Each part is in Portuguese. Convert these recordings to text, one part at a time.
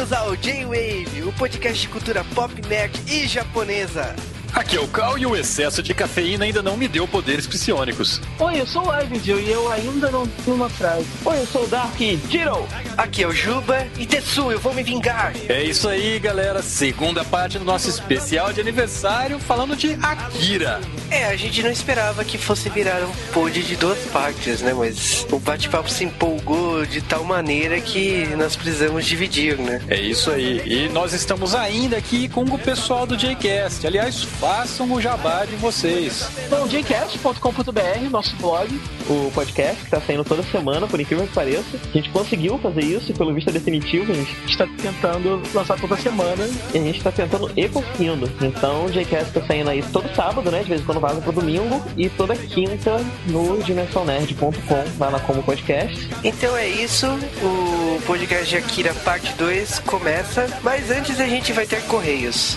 Bem-vindos ao J-Wave, o podcast de cultura pop, nerd e japonesa. Aqui é o Cal e o excesso de cafeína ainda não me deu poderes psionicos. Oi, eu sou o Arvidio e eu ainda não tenho uma frase. Oi, eu sou o Dark Jiro. Aqui é o Juba e Tetsu, eu vou me vingar. É isso aí, galera. Segunda parte do nosso especial de aniversário falando de Akira. É, a gente não esperava que fosse virar um pod de duas partes, né? Mas o bate-papo se empolgou de tal maneira que nós precisamos dividir, né? É isso aí. E nós estamos ainda aqui com o pessoal do Jcast. Aliás, façam o jabá de vocês. Bom, jcast.com.br, nosso blog. O podcast que tá saindo toda semana, por incrível que pareça. A gente conseguiu fazer isso e pelo visto é definitivo. A gente está tentando lançar toda semana. E a gente tá tentando e conseguindo. Então o Jcast tá saindo aí todo sábado, né? De vez em quando vaza pro domingo. E toda quinta no dimensãonerd.com, lá na Como Podcast. Então é isso, o podcast de Akira parte 2 começa, mas antes a gente vai ter correios.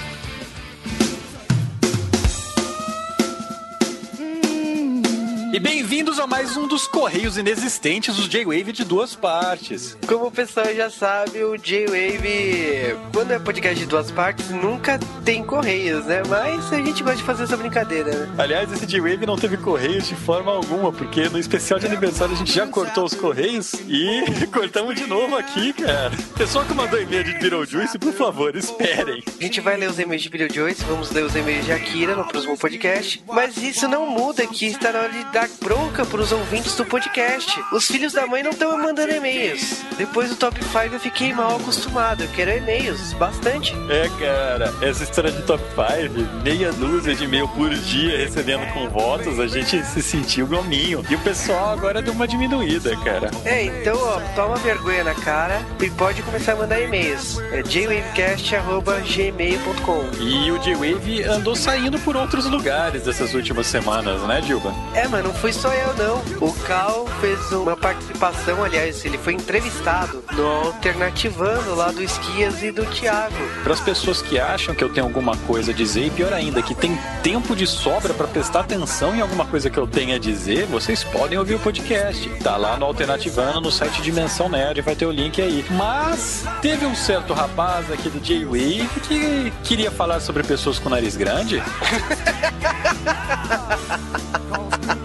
E bem-vindos a mais um dos Correios Inexistentes, os J-Wave de duas partes. Como o pessoal já sabe, o J-Wave, quando é podcast de duas partes, nunca tem correios, né? Mas a gente gosta de fazer essa brincadeira, né? Aliás, esse J-Wave não teve correios de forma alguma, porque no especial de aniversário a gente já cortou os correios e cortamos de novo aqui, cara. Pessoal que mandou e-mail de Beetlejuice, por favor, esperem. A gente vai ler os e-mails de Beetlejuice, vamos ler os e-mails de Akira no próximo podcast, mas isso não muda que está na hora de dar bronca pros ouvintes do podcast. Os filhos da mãe não estão mandando e-mails. Depois do top 5 eu fiquei mal acostumado. Eu quero e-mails, bastante. É, cara, essa história de top 5, meia dúzia de e-mail por dia recebendo com votos, a gente se sentiu gominho. E o pessoal agora deu uma diminuída, cara. É, então, ó, toma vergonha na cara e pode começar a mandar e-mails. É jwavecast.gmail.com E o J-Wave andou saindo por outros lugares dessas últimas semanas, né, Dilba? É, mas não fui só eu, não. O Cal fez uma participação, aliás, ele foi entrevistado no Alternativando lá do Esquias e do Thiago. Para as pessoas que acham que eu tenho alguma coisa a dizer, e pior ainda, que tem tempo de sobra para prestar atenção em alguma coisa que eu tenha a dizer, vocês podem ouvir o podcast. Tá lá no Alternativando, no site Dimensão Nerd, vai ter o link aí. Mas teve um certo rapaz aqui do J-Wave que queria falar sobre pessoas com nariz grande.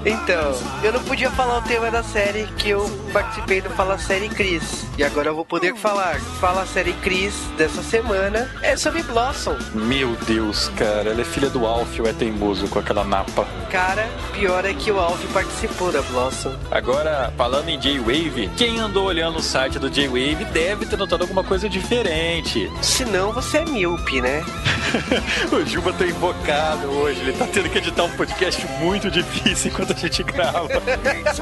Então, eu não podia falar o tema da série que eu participei do Fala Série Cris. E agora eu vou poder falar. Fala Série Cris dessa semana é sobre Blossom. Meu Deus, cara, ela é filha do Alf, ou é teimoso com aquela napa. Cara, pior é que o Alf participou da Blossom. Agora, falando em J-Wave, quem andou olhando o site do J-Wave deve ter notado alguma coisa diferente. Se não, você é míope, né? o Juba tá invocado hoje, ele tá tendo que editar um podcast muito difícil enquanto gente grava.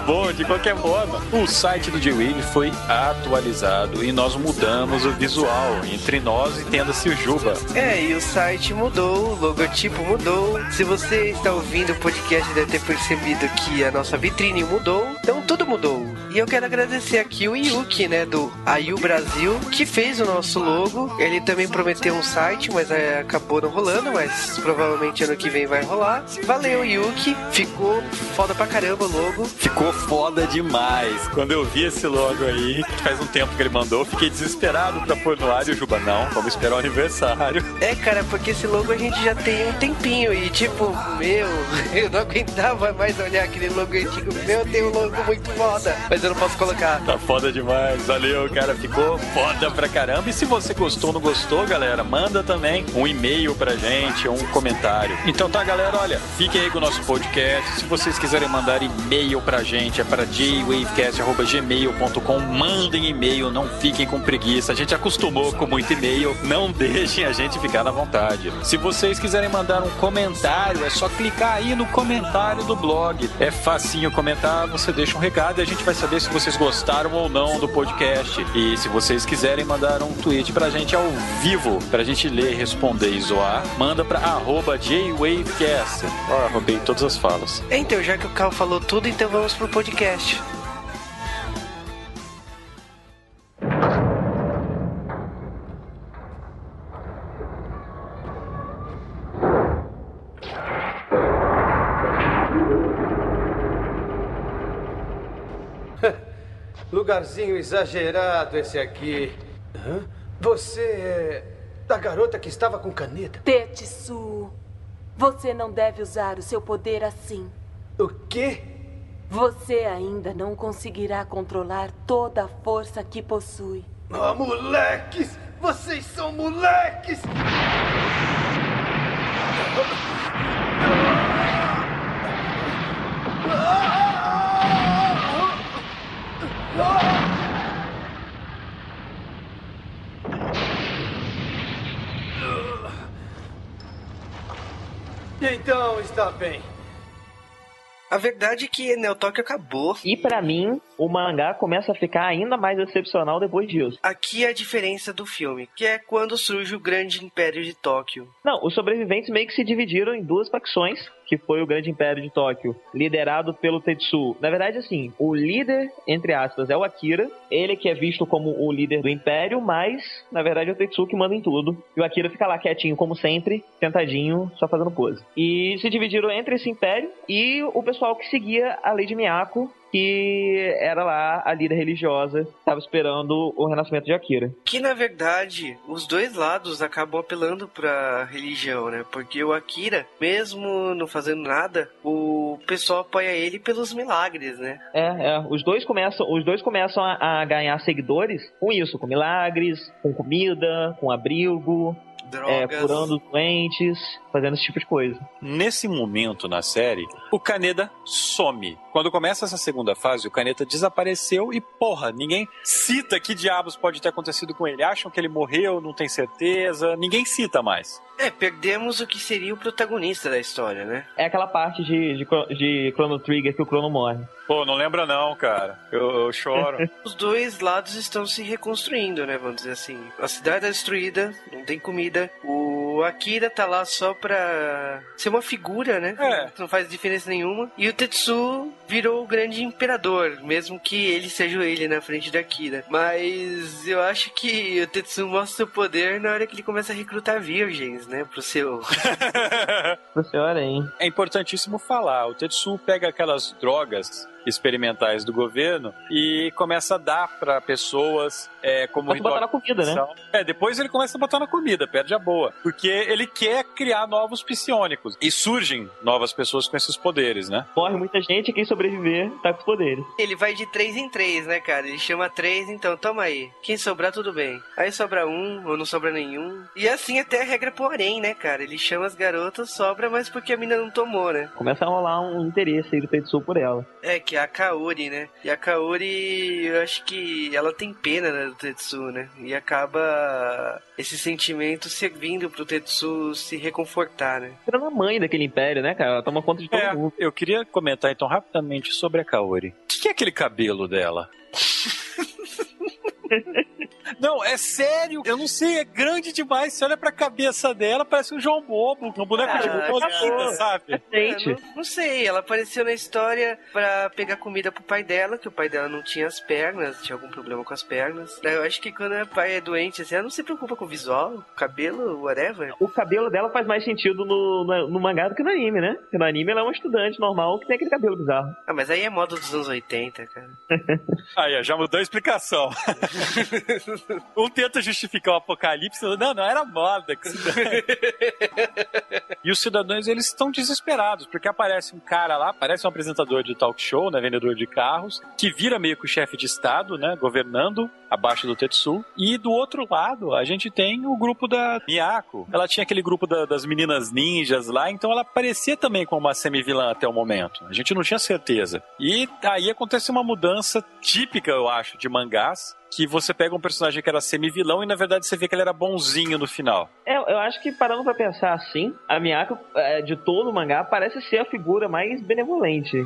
Bom, de qualquer forma, o site do J-Wave foi atualizado e nós mudamos o visual entre nós e tenda-se o Juba. É, e o site mudou, o logotipo mudou. Se você está ouvindo o podcast, deve ter percebido que a nossa vitrine mudou. Então tudo mudou. E eu quero agradecer aqui o Yuki, né, do Ayu Brasil, que fez o nosso logo. Ele também prometeu um site, mas é, acabou não rolando, mas provavelmente ano que vem vai rolar. Valeu, Yuki. Ficou foda pra caramba o logo. Ficou foda demais. Quando eu vi esse logo aí, que faz um tempo que ele mandou, fiquei desesperado pra pôr no ar e o Juba, não, vamos esperar o aniversário. É, cara, porque esse logo a gente já tem um tempinho e tipo, meu, eu não aguentava mais olhar aquele logo antigo. Meu, tem um logo muito foda, mas eu não posso colocar. Tá foda demais, valeu, cara, ficou foda pra caramba. E se você gostou ou não gostou, galera, manda também um e-mail pra gente, um comentário. Então tá, galera, olha, fiquem aí com o nosso podcast. Se vocês quiserem mandar e-mail pra gente, é para jwavecast.gmail.com. Mandem e-mail, não fiquem com preguiça. A gente acostumou com muito e-mail, não deixem a gente ficar na vontade. Se vocês quiserem mandar um comentário, é só clicar aí no comentário do blog. É facinho comentar, você deixa um recado e a gente vai saber se vocês gostaram ou não do podcast. E se vocês quiserem mandar um tweet pra gente ao vivo, pra gente ler, responder e zoar, manda pra arroba jwavecast. Ó, roubei todas as falas. Então, já que o Cal falou tudo, então vamos pro podcast. Lugarzinho exagerado esse aqui. Hã? Você é da garota que estava com caneta? Tetsu, você não deve usar o seu poder assim. O quê? Você ainda não conseguirá controlar toda a força que possui. Ah, moleques! Vocês são moleques! Então está bem. A verdade é que Neo Tóquio acabou. E pra mim, o mangá começa a ficar ainda mais excepcional depois disso. Aqui é a diferença do filme, que é quando surge o grande império de Tóquio. Não, os sobreviventes meio que se dividiram em duas facções, que foi o grande império de Tóquio, liderado pelo Tetsu. Na verdade, assim, o líder, entre aspas, é o Akira. Ele que é visto como o líder do império, mas, na verdade, é o Tetsu que manda em tudo. E o Akira fica lá quietinho, como sempre, sentadinho, só fazendo pose. E se dividiram entre esse império e o pessoal que seguia a lei de Miyako, que era lá a líder religiosa, estava esperando o renascimento de Akira. Que na verdade, os dois lados acabam apelando pra religião, né? Porque o Akira, mesmo não fazendo nada, o pessoal apoia ele pelos milagres, né? É, é. Os dois começam, os dois começam a, a ganhar seguidores com isso, com milagres, com comida, com abrigo, é, Drogas. curando doentes, fazendo esse tipo de coisa. Nesse momento na série, o Kaneda some. Quando começa essa segunda fase, o Kaneda desapareceu e, porra, ninguém cita que diabos pode ter acontecido com ele. Acham que ele morreu, não tem certeza, ninguém cita mais. É, perdemos o que seria o protagonista da história, né? É aquela parte de, de, de Chrono Trigger que o Chrono morre. Pô, não lembra não, cara. Eu, eu choro. Os dois lados estão se reconstruindo, né? Vamos dizer assim. A cidade é destruída, não tem comida. O Akira tá lá só pra ser uma figura, né? É. Não faz diferença nenhuma. E o Tetsu virou o grande imperador, mesmo que ele seja ele na frente da Akira. Mas eu acho que o Tetsu mostra seu poder na hora que ele começa a recrutar virgens, né? Pro seu. Você olha, hein? É importantíssimo falar. O Tetsu pega aquelas drogas experimentais do governo e começa a dar pra pessoas é, como Pode botar na comida, né? É, depois ele começa a botar na comida, perde a boa. Porque ele quer criar novos psionicos. E surgem novas pessoas com esses poderes, né? Morre muita gente e quem sobreviver tá com os poderes. Ele vai de três em três, né, cara? Ele chama três, então toma aí. Quem sobrar, tudo bem. Aí sobra um, ou não sobra nenhum. E assim até a regra porém, né, cara? Ele chama as garotas, sobra, mas porque a mina não tomou, né? Começa a rolar um interesse aí do Tetsu por ela. É, que é a Kaori, né? E a Kaori, eu acho que ela tem pena né, do Tetsu, né? E acaba esse sentimento servindo pro Tetsu se reconfortar, né? Virando a mãe daquele império, né, cara? Ela toma conta de todo É, mundo. eu queria comentar então rapidamente sobre a Kaori. O que, que é aquele cabelo dela? Não, é sério. Eu não sei, é grande demais. Você olha pra cabeça dela, parece um João Bobo, um boneco de Ah, bolinha, acabou. sabe? Gente, É, não, não sei, ela apareceu na história pra pegar comida pro pai dela, que o pai dela não tinha as pernas, tinha algum problema com as pernas. Eu acho que quando o pai é doente, assim, ela não se preocupa com o visual, cabelo, whatever. o cabelo dela faz mais sentido no, no, no mangá do que no anime, né? Porque no anime ela é uma estudante normal que tem aquele cabelo bizarro. Ah, mas aí é moda dos anos 80, cara. Aí, ó, já mudou a explicação. um tenta justificar o apocalipse. Não, não era moda. e os cidadãos, eles estão desesperados, porque aparece um cara lá, parece um apresentador de talk show, né, vendedor de carros, que vira meio que o chefe de estado, né, governando abaixo do Tetsu. E do outro lado, a gente tem o grupo da Miyako. Ela tinha aquele grupo da- das meninas ninjas lá, então ela parecia também como uma semi-vilã até o momento. A gente não tinha certeza. E aí acontece uma mudança típica, eu acho, de mangás, que você pega um personagem que era semi-vilão e na verdade você vê que ele era bonzinho no final. É, eu acho que parando pra pensar assim, a Miyako, é, de todo o mangá, parece ser a figura mais benevolente.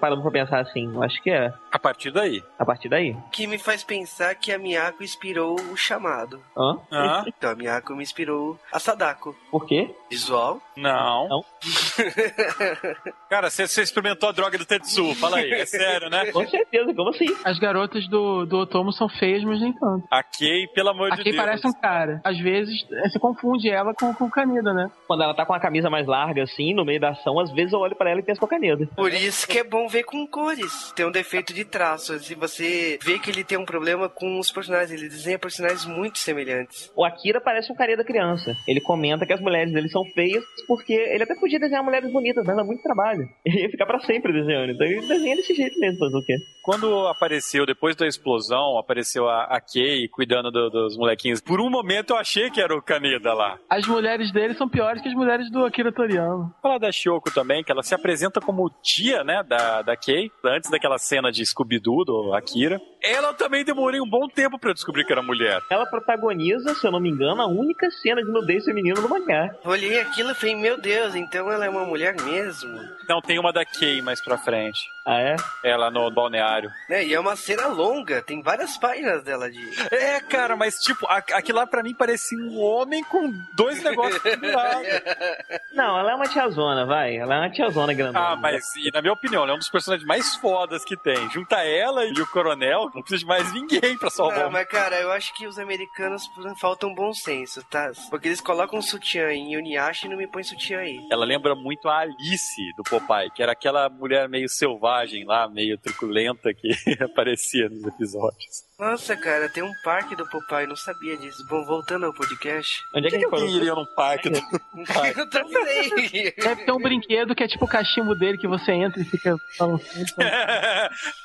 Parando pra pensar assim, eu acho que é. A partir daí. A partir daí. Que me faz pensar que a Miyako inspirou o chamado. Hã? Hã? Então a Miyako me inspirou a Sadako. Por quê? Visual. Não. Não. Cara, você, você experimentou a droga do Tetsu, fala aí, é sério, né? Com certeza, como assim? As garotas do, do Otomo são feias, mas nem tanto. A Kay, pelo amor A de Kay Deus. parece um cara. Às vezes, eh, você confunde ela com, com o Canida, né? Quando ela tá com a camisa mais larga, assim, no meio da ação, às vezes eu olho pra ela e penso com a caneta. Por isso que é bom ver com cores. Tem um defeito de traço. Se você vê que ele tem um problema com os personagens, ele desenha personagens muito semelhantes. O Akira parece um carinha da criança. Ele comenta que as mulheres dele são feias porque ele até podia desenhar mulheres bonitas, mas dá muito trabalho. Ele ia ficar pra sempre desenhando. Então ele desenha desse jeito mesmo, fazer o quê? Quando apareceu, depois da explosão, apareceu a, a Kay cuidando do- dos molequinhos. Por um momento eu achei que era o Kaneda lá. As mulheres dele são piores que as mulheres do Akira Toriyama. Falar da Shioko também, que ela se apresenta como tia, né, da, da Kay, antes daquela cena de Scooby-Doo, do Akira. Ela também demorei um bom tempo pra eu descobrir que era mulher. Ela protagoniza, se eu não me engano, a única cena de nudez feminino no mangá. Olhei aquilo e falei, meu Deus, então ela é uma mulher mesmo. Não, tem uma da Kay mais pra frente. Ah, é? Ela no balneário. É, e é uma cena longa, tem várias páginas dela de. É, cara, mas tipo, a- aquilo lá pra mim parecia um homem com dois negócios pendurados. Não, ela é uma tiazona, vai. Ela é uma tiazona grandona. Ah, mas e, na minha opinião, ela é um dos personagens mais fodas que tem. Junta ela e o coronel, não precisa de mais ninguém pra salvar Não, mas cara, eu acho que os americanos faltam bom senso, tá? Porque eles colocam sutiã em Uniashi e não me põem sutiã aí. Ela lembra muito a Alice do Popeye, que era aquela mulher meio selvagem lá, meio truculenta que aparecia nos episódios. Nossa, cara, tem um parque do Popeye, não sabia disso. Bom, voltando ao podcast. Onde é que, Por que parou? alguém iria num parque do Popeye? eu também. Deve ter um brinquedo que é tipo o cachimbo dele que você entra e fica balançando.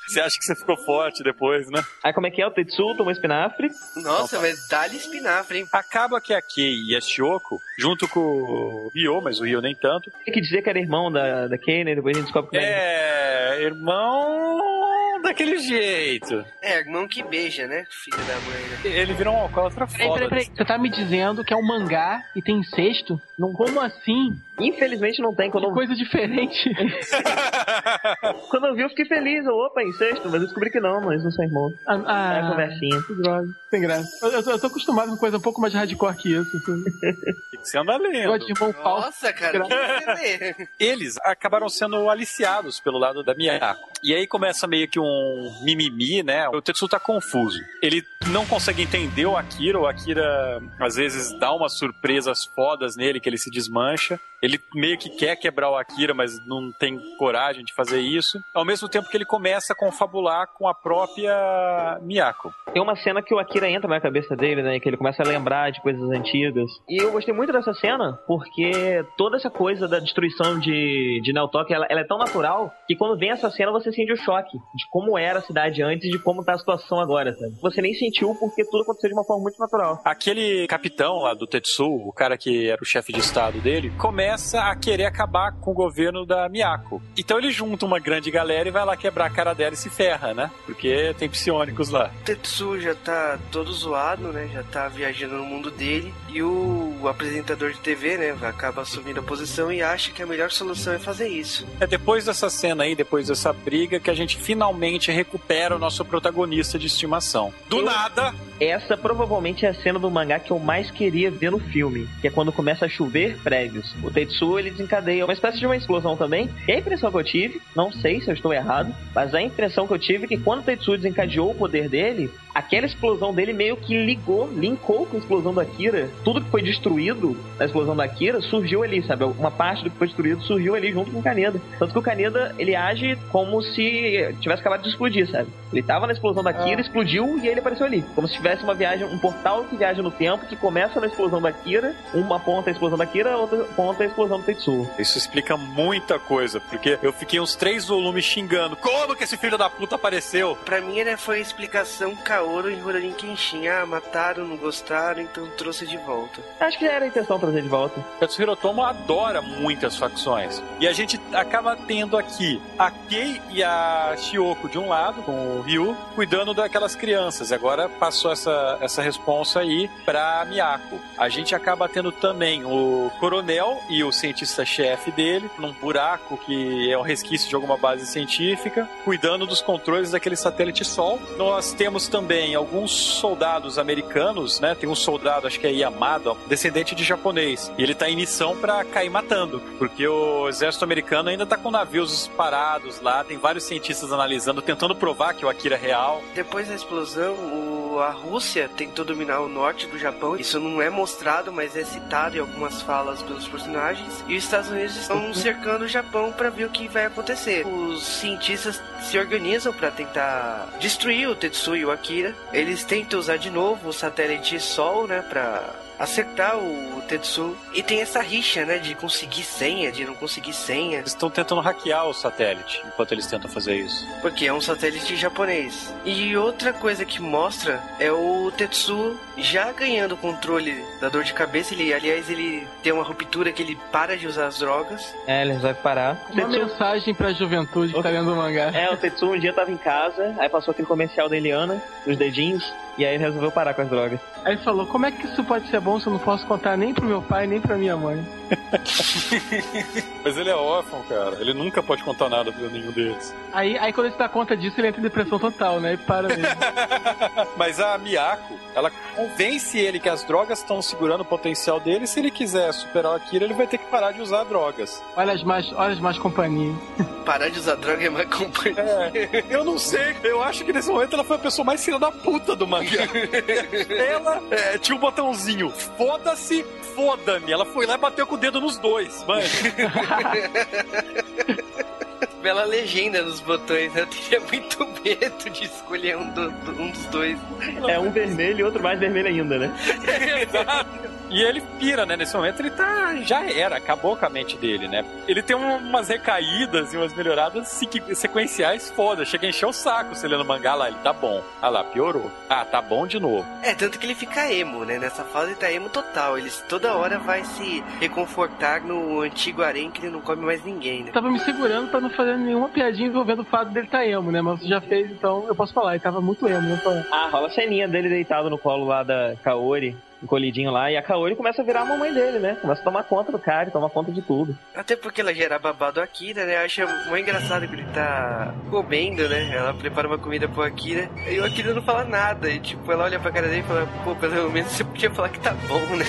Você acha que você ficou forte depois, né? Aí como é que é? O Tetsu toma espinafre. Nossa, mas dá-lhe espinafre, hein? Acaba que a Kei e a Shioko, junto com o Ryo, mas o Ryo nem tanto, Tem que dizer que era irmão da, da Kay, né? Depois a gente descobre que é. é irmão daquele jeito. É, irmão que beija, né? Filha da mãe. né? Ele virou um alcoólatra Peraí, foda. peraí, peraí. Você tá me dizendo que é um mangá e tem incesto? Não, como assim? Infelizmente não tem. Quando Que eu, coisa diferente. quando eu vi, eu fiquei feliz. Eu, opa, incesto. Mas eu descobri que não, mas não são irmãos. Ah, ah, É a conversinha. que droga. Sem graça. Eu, eu tô, eu tô acostumado com coisa um pouco mais hardcore que isso. Assim. Você anda lendo. de irmão falso. Nossa, cara, que você vê? Eles acabaram sendo aliciados pelo lado da Miyako. E aí começa meio que um mimimi, né? O Tetsu tá confuso. Ele não consegue entender o Akira. O Akira, às vezes, dá umas surpresas fodas nele, que ele se desmancha. Ele meio que quer quebrar o Akira, mas não tem coragem de fazer isso. Ao mesmo tempo que ele começa a confabular com a própria Miyako. Tem uma cena que o Akira entra na cabeça dele, né? Que ele começa a lembrar de coisas antigas. E eu gostei muito dessa cena, porque toda essa coisa da destruição de, de Neltok, ela, ela é tão natural que quando vem essa cena você sente o choque de como era a cidade antes e de como tá a situação agora, sabe? Você nem sentiu porque tudo aconteceu de uma forma muito natural. Aquele capitão lá do Tetsu, o cara que era o chefe de estado dele, começa a querer acabar com o governo da Miyako. Então ele junta uma grande galera e vai lá quebrar a cara dela e se ferra, né? Porque tem psionicos lá. O Tetsu já tá todo zoado, né? Já tá viajando no mundo dele. E o apresentador de TV, né? Acaba assumindo a posição e acha que a melhor solução é fazer isso. É depois dessa cena aí, depois dessa briga, que a gente finalmente recupera o nosso protagonista de estimação. Do Eu- nada, Essa provavelmente é a cena do mangá que eu mais queria ver no filme, que é quando começa a chover prédios. O Tetsuo ele desencadeia uma espécie de uma explosão também. E a impressão que eu tive, não sei se eu estou errado, mas a impressão que eu tive é que quando o desencadeou o poder dele, aquela explosão dele meio que ligou, linkou com a explosão do Akira. Tudo que foi destruído na explosão do Akira surgiu ali, sabe? Uma parte do que foi destruído surgiu ali junto com o Kaneda. Tanto que o Kaneda, ele age como se tivesse acabado de explodir, sabe? Ele tava na explosão da Akira, explodiu e ele apareceu ali. Como se tivesse uma viagem, um portal que viaja no tempo, que começa na explosão da Akira, uma ponta é a explosão da Akira, outra ponta é a explosão do Tetsuo. isso explica muita coisa, porque eu fiquei uns três volumes xingando. Como que esse filho da puta apareceu? Pra mim, né, foi a explicação Kaoru em Rurouni Kenshin. Ah, mataram, não gostaram, então trouxe de volta. Acho que já era a intenção trazer de volta. Tetsuhiro Tomo adora muitas facções. E a gente acaba tendo aqui a Kei e a Shioko de um lado, com o Ryu, cuidando daquelas crianças. E agora passou essa, essa responsa aí pra Miyako. A gente acaba tendo também o coronel e o cientista-chefe dele, num buraco que é um resquício de alguma base científica, cuidando dos controles daquele satélite Sol. Nós temos também também alguns soldados americanos, né? Tem um soldado, acho que é Yamada, descendente de japonês. E ele tá em missão pra cair matando, porque o exército americano ainda tá com navios parados lá, tem vários cientistas analisando, tentando provar que o Akira é real. Depois da explosão, o- a Rússia tentou dominar o norte do Japão. Isso não é mostrado, mas é citado em algumas falas pelos personagens. E os Estados Unidos estão cercando o Japão para ver o que vai acontecer. Os cientistas se organizam para tentar destruir o Tetsuo e o Akira. Eles tentam usar de novo o satélite Sol, né, para acertar o Tetsuo. E tem essa rixa, né, de conseguir senha, de não conseguir senha. Eles estão tentando hackear o satélite enquanto eles tentam fazer isso. Porque é um satélite japonês. E outra coisa que mostra é o Tetsuo já ganhando o controle da dor de cabeça. Ele, aliás, ele tem uma ruptura que ele para de usar as drogas. É, ele resolve parar. Uma Tetsuo- mensagem pra juventude que tá lendo o mangá. É, o Tetsuo um dia tava em casa, aí passou aquele comercial da Eliana, dos dedinhos, e aí ele resolveu parar com as drogas. Aí ele falou, como é que isso pode ser bom se eu não posso contar nem pro meu pai, nem pra minha mãe? Mas ele é órfão, cara. Ele nunca pode contar nada pra nenhum deles. Aí, aí quando ele se dá conta disso, ele entra em depressão total, né? E para mesmo. Mas a Miyako, ela convence ele que as drogas estão segurando o potencial dele. Se ele quiser superar o Akira, ele vai ter que parar de usar drogas. olha as mais, olha as mais companhias. Parar de usar droga é mais companhia. É, eu não sei. Eu acho que nesse momento ela foi a pessoa mais filha da puta do mangá. ela é, tinha um botãozinho. Foda-se, foda-me. Ela foi lá e bateu com o dedo nos dois, mano. Bela legenda nos botões. Eu teria muito medo de escolher um, do- do- um dos dois. É um vermelho e outro mais vermelho ainda, né? Exato. E ele pira, né? Nesse momento ele tá. Já era, acabou com a mente dele, né? Ele tem um- umas recaídas e umas melhoradas sequ- sequenciais foda. Chega a encher o saco se ele no mangá lá. Ele tá bom. Ah lá, piorou. Ah, tá bom de novo. É, tanto que ele fica emo, né? Nessa fase ele tá emo total. Ele toda hora vai se reconfortar no antigo harém que ele não come mais ninguém, né? Tava me segurando pra não fazer nenhuma piadinha envolvendo o fato dele tá emo, né? Mas você já fez, então eu posso falar. Ele tava muito emo, né? Ah, rola a ceninha dele deitado no colo lá da Kaori, encolhidinho lá, e a Kaori começa a virar a mamãe dele, né? Começa a tomar conta do cara, e tomar conta de tudo. Até porque ela gera babado Akira, né? Acha muito engraçado que ele tá comendo, né? Ela prepara uma comida pro Akira e o Akira não fala nada. E tipo, ela olha pra cara dele e fala, pô, pelo menos você podia falar que tá bom, né?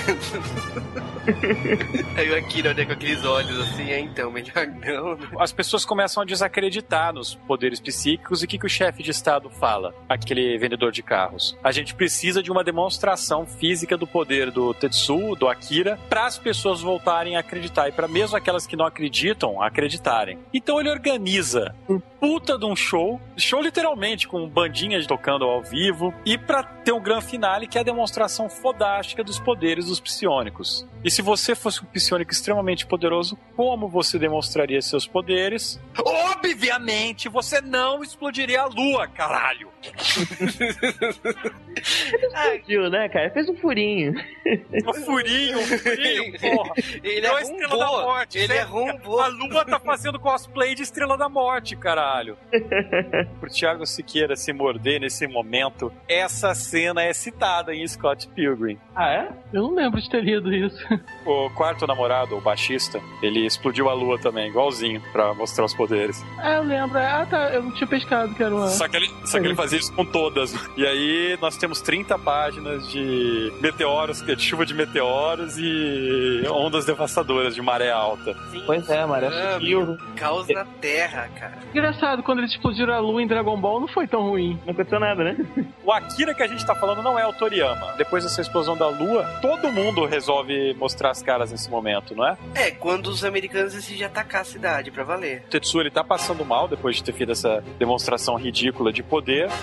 Aí o Akira olha com aqueles olhos assim, é então, melhor não. né? As pessoas começam a desacreditar nos poderes psíquicos e o que, que o chefe de estado fala? Aquele vendedor de carros. A gente precisa de uma demonstração física do poder do Tetsuo, do Akira, para as pessoas voltarem a acreditar e para mesmo aquelas que não acreditam acreditarem. Então ele organiza um puta de um show, show literalmente com bandinhas tocando ao vivo e para ter um grande finale que é a demonstração fodástica dos poderes dos psionicos. E se você fosse um psionico extremamente poderoso, como você demonstraria seus poderes? Obviamente, você não explodiria a lua, caralho! Viu, né, cara? Fez um furinho. Um furinho, um furinho, porra! Ele Virou a Estrela da. Morte. Ele Você- arrombou. A lua tá fazendo cosplay de Estrela da Morte, caralho. Pro Thiago Siqueira se morder nesse momento, essa cena é citada em Scott Pilgrim. Ah, é? Eu não lembro de ter lido isso. O quarto namorado, o baixista, ele explodiu a lua também, igualzinho, pra mostrar os poderes. Ah, eu lembro. Ah, tá. Eu não tinha pescado que era uma. Só que, ele, só que ele fazia isso com todas. E aí nós temos 30 páginas de meteoros, de chuva de meteoros e ondas devastadoras de maré alta. Pois é, Maré Ah, sutil. Caos na Terra, cara. Engraçado, quando eles explodiram a lua em Dragon Ball, não foi tão ruim. Não aconteceu nada, né? O Akira que a gente tá falando não é o Toriyama. Depois dessa explosão da lua, todo mundo resolve mostrar as caras nesse momento, não é? É, quando os americanos decidem atacar a cidade pra valer. O Tetsuo ele tá passando mal depois de ter feito essa demonstração ridícula de poder.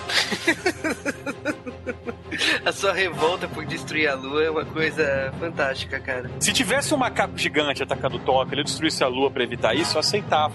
A sua revolta por destruir a lua é uma coisa fantástica, cara. Se tivesse um macaco gigante atacando Tóquio, ele destruísse a lua pra evitar isso, eu aceitava.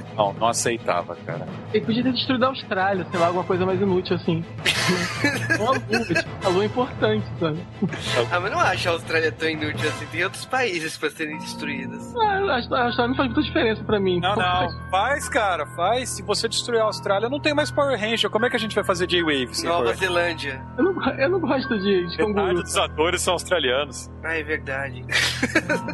Não, não aceitava, cara. Ele podia ter destruído a Austrália, sei lá, alguma coisa mais inútil assim. Tipo, a lua é importante, sabe? Ah, mas não acho a Austrália tão inútil assim. Tem outros países pra serem destruídos. Ah, a Austrália não faz muita diferença pra mim. Não, não. Faz, cara, faz. Se você destruir a Austrália, não tem mais Power Ranger. Como é que a gente vai fazer J-Wave sem Nova Zelândia. Eu não eu não gosto de, de canguru. dos atores são australianos. Ah, é verdade.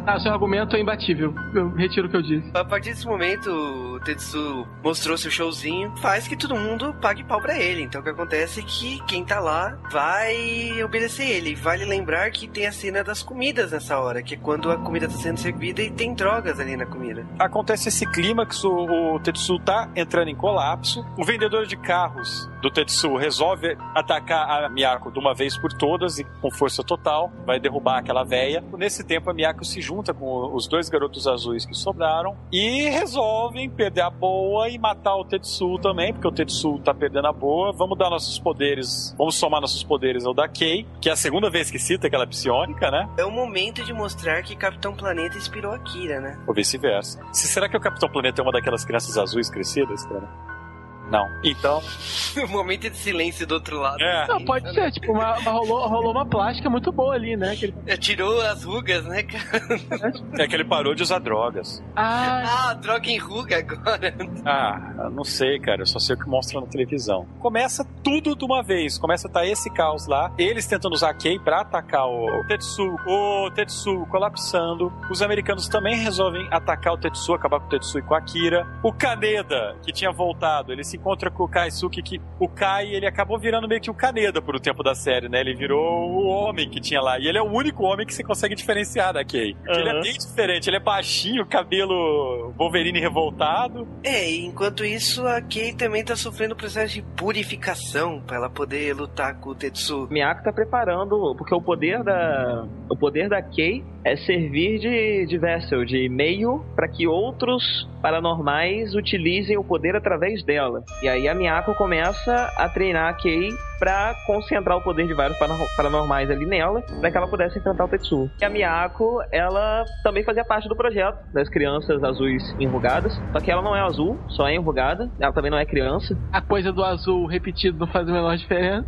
Ah, seu argumento é imbatível. Eu retiro o que eu disse. A partir desse momento, Tetsu mostrou seu showzinho, faz que todo mundo pague pau pra ele. Então o que acontece é que quem tá lá vai obedecer ele. Vale lembrar que tem a cena das comidas nessa hora, que é quando a comida tá sendo servida e tem drogas ali na comida. Acontece esse clímax, o, o Tetsu tá entrando em colapso. O vendedor de carros do Tetsu resolve atacar a Miyako de uma vez por todas e com força total, vai derrubar aquela véia. Nesse tempo, a Miyako se junta com os dois garotos azuis que sobraram e resolvem perder a boa e matar o Tetsu também, porque o Tetsu tá perdendo a boa. Vamos dar nossos poderes, vamos somar nossos poderes ao da Kei, que é a segunda vez que cita aquela psionica, né? É o momento de mostrar que Capitão Planeta inspirou a Kira, né? Ou vice-versa. Se será que o Capitão Planeta é uma daquelas crianças azuis crescidas, cara? Não. Então, o momento de silêncio do outro lado. É. Não, pode ser, tipo, uma, uma- rolou, rolou uma plástica muito boa ali, né? Que ele- É, Tirou as rugas, né, cara? é que ele parou de usar drogas. Ah, Ah, droga em ruga agora. Ah, não sei, cara. Eu só sei o que mostra na televisão. Começa tudo de uma vez. Começa a tá esse caos lá. Eles tentando usar a Kei pra atacar o Tetsu. O Tetsu colapsando. Os americanos também resolvem atacar o Tetsu, acabar com o Tetsu e com a Kira. O Kaneda, que tinha voltado, ele se encontra com o Kaisuke, que o Kai, ele acabou virando meio que o Kaneda por o tempo da série, né? Ele virou o homem que tinha lá. E ele é o único homem que você consegue diferenciar da Kei. Porque Ele é bem diferente. Ele é baixinho, cabelo Wolverine revoltado. É, e enquanto isso, a Kei também tá sofrendo um processo de purificação pra ela poder lutar com o Tetsu. Miyako tá preparando, porque o poder da o poder da Kei é servir de, de vessel, de meio para que outros paranormais utilizem o poder através dela. E aí a Miyako começa a treinar a Kei pra concentrar o poder de vários parano- paranormais ali nela, para que ela pudesse enfrentar o Tetsu. E a Miyako, ela também fazia parte do projeto das crianças azuis enrugadas, só que ela não é azul, só é enrugada, ela também não é criança. a coisa do azul repetido não faz a menor diferença.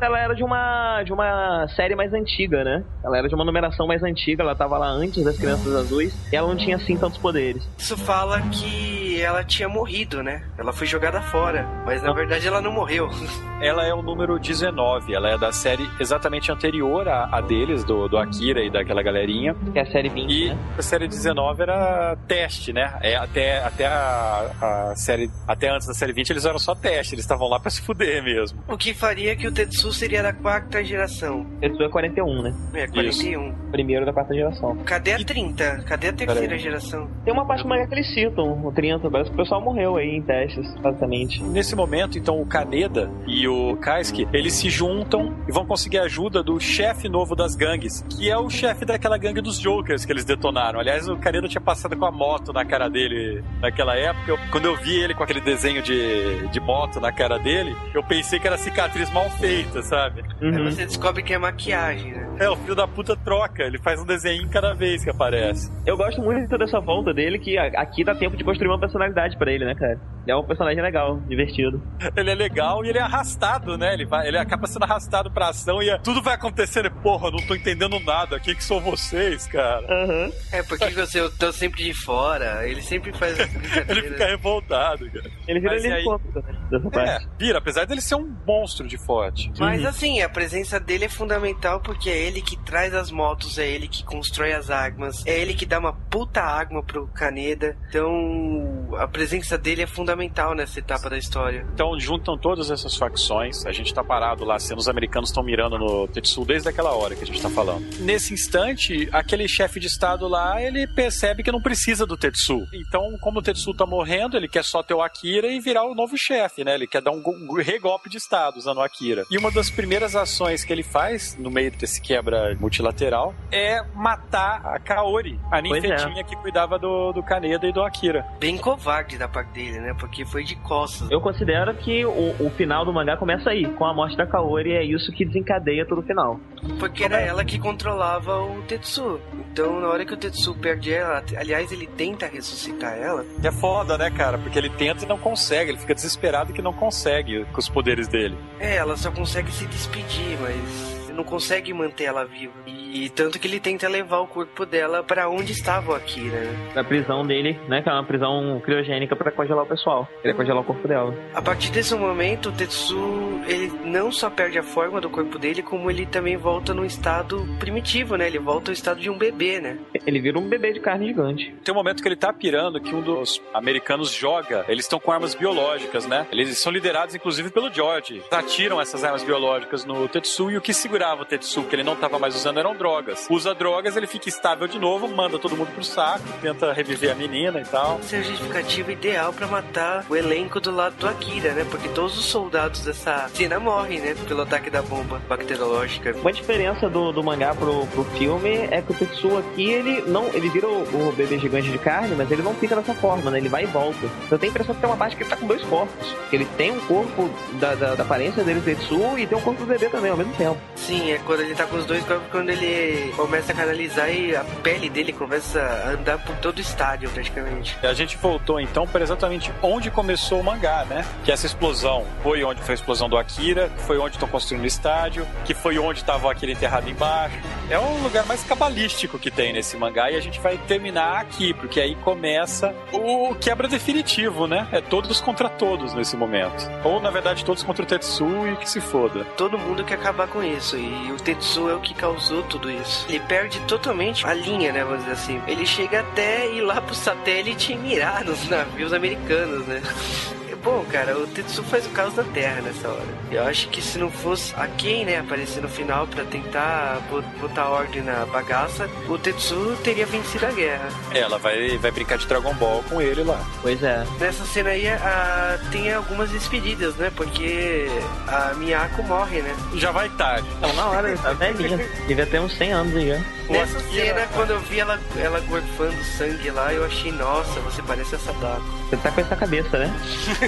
Ela era de uma de uma série mais antiga, né? Ela era de uma numeração mais antiga, ela tava lá antes das Crianças Azuis, e ela não tinha assim tantos poderes. Isso fala que ela tinha morrido, né? Ela foi jogada fora, mas na verdade ela não morreu. Ela é o número 19, ela é da série exatamente anterior à, à deles, do, do Akira e daquela galerinha. Que é a série 20, E né? a série 19 era teste, né? É, até até a, a série. Até antes da série 20 eles eram só teste, eles estavam lá pra se fuder mesmo. O que faria que o Tetsu seria da quarta geração. Tetsu é 41, né? É, 41. Primeiro da quarta geração. Cadê a 30? Cadê a terceira Peraí. geração? Tem uma parte mais que eles citam, o 30, parece que o pessoal morreu aí em testes, basicamente. Nesse momento, então, o Kaneda e o Kaisuke, eles se juntam e vão conseguir a ajuda do chefe novo das gangues, que é o chefe daquela gangue dos Jokers que eles detonaram. Aliás, o Kaneda tinha passado com a moto na cara dele naquela época. Eu- quando eu vi ele com aquele desenho de, de moto na cara dele, eu pensei que era cicatriz mal feita, sabe? Aí Uhum. você descobre que é maquiagem, né? É, o filho da puta troca, ele faz um desenho cada vez que aparece. Eu gosto muito dessa volta dele, que a- aqui dá tempo de construir uma personalidade pra ele, né, cara? É um personagem legal, divertido. Ele é legal e ele é arrastado, né? Ele, vai, ele acaba sendo arrastado pra ação e é- tudo vai acontecendo. e, Porra, não tô entendendo nada. Quem que são vocês, cara? Aham. É, por que que você eu tô sempre de fora? Ele sempre faz Ele fica revoltado, cara. Ele vira Mas e aí? helicóptero né, É, vira, apesar dele ser um monstro de forte. Mas assim, a presença dele é fundamental porque é ele que traz as motos, é ele que constrói as armas, é ele que dá uma puta arma pro Kaneda. Então, a presença dele é fundamental nessa etapa da história. Então juntam todas essas facções. A gente tá parado lá, sendo os americanos estão mirando no Tetsu desde aquela hora que a gente tá falando. Nesse instante, aquele chefe de estado lá, ele percebe que não precisa do Tetsu. Então, como o Tetsu tá morrendo, ele quer só ter o Akira e virar o novo chefe, né? Ele quer dar um go- regolpe de estado usando o Akira. E uma das primeiras ações que ele faz, no meio desse quebra multilateral, é matar a Kaori, a Pois é. ninfetinha que cuidava do, do Kaneda e do Akira. Bem covarde da parte dele, né? Porque foi de costas. Eu considero que o, o final do mangá começa aí, com a morte da Kaori, e é isso que desencadeia todo o final. Porque era ela que controlava o Tetsu. Então, na hora que o Tetsu perde ela, aliás, ele tenta ressuscitar ela. É foda, né, cara? Porque ele tenta e não consegue. Ele fica desesperado que não consegue com os poderes dele. É, ela só consegue se despedir, mas não consegue manter ela viva. E tanto que ele tenta levar o corpo dela pra onde estava o Akira. né? Na prisão dele, né, que é uma prisão criogênica pra congelar o pessoal. Ele congelar o corpo dela. A partir desse momento, o Tetsu, ele não só perde a forma do corpo dele, como ele também volta num estado primitivo, né? Ele volta ao estado de um bebê, né? Ele vira um bebê de carne gigante. Tem um momento que ele tá pirando que um dos americanos joga. Eles estão com armas biológicas, né? Eles são liderados, inclusive, pelo George. Atiram essas armas biológicas no Tetsu e o que segurava o Tetsu, que ele não tava mais usando, eram drogas. Usa drogas, ele fica estável de novo, manda todo mundo pro saco, tenta reviver a menina e tal. Essa é a justificativa ideal pra matar o elenco do lado do Akira, né? Porque todos os soldados dessa cena morrem, né? Pelo ataque da bomba bacteriológica. Uma diferença do, do mangá pro, pro filme é que o Tetsu aqui, ele não. Ele vira o, o bebê gigante de carne, mas ele não fica dessa forma, né? Ele vai e volta. Eu tenho a impressão que tem uma parte que ele tá com dois corpos. Ele tem um corpo da, da, da aparência dele, Tetsu, e tem um corpo do bebê também, ao mesmo tempo. Sim, é quando ele tá com os dois corpos, quando ele começa a canalizar e a pele dele começa a andar por todo o estádio, praticamente. A gente voltou então para exatamente onde começou o mangá, né? Que essa explosão foi onde foi a explosão do Akira, foi onde estão construindo o estádio, que foi onde estava o Akira enterrado embaixo. É o lugar mais cabalístico que tem nesse mangá e a gente vai terminar aqui, porque aí começa o quebra definitivo, né? É todos contra todos nesse momento. Ou na verdade todos contra o Tetsu e que se foda. Todo mundo quer acabar com isso e o Tetsu é o que causou tudo isso. Ele perde totalmente a linha, né? Vamos dizer assim. Ele chega até ir lá pro satélite e mirar nos navios americanos, né? Bom, cara, o Tetsu faz o caos da Terra nessa hora. Eu acho que se não fosse a Ken, né, aparecer no final pra tentar bot- botar ordem na bagaça, o Tetsu teria vencido a guerra. Ela vai, vai brincar de Dragon Ball com ele lá. Pois é. Nessa cena aí a- tem algumas despedidas, né? Porque a Miyako morre, né? Já vai tarde. Então, na hora, tá velhinha. Devia ter uns 100 anos aí já. Nessa Akira- cena, quando eu vi ela, ela gorfando sangue lá, eu achei, nossa, você parece a Sadako. Você tá com essa cabeça, né?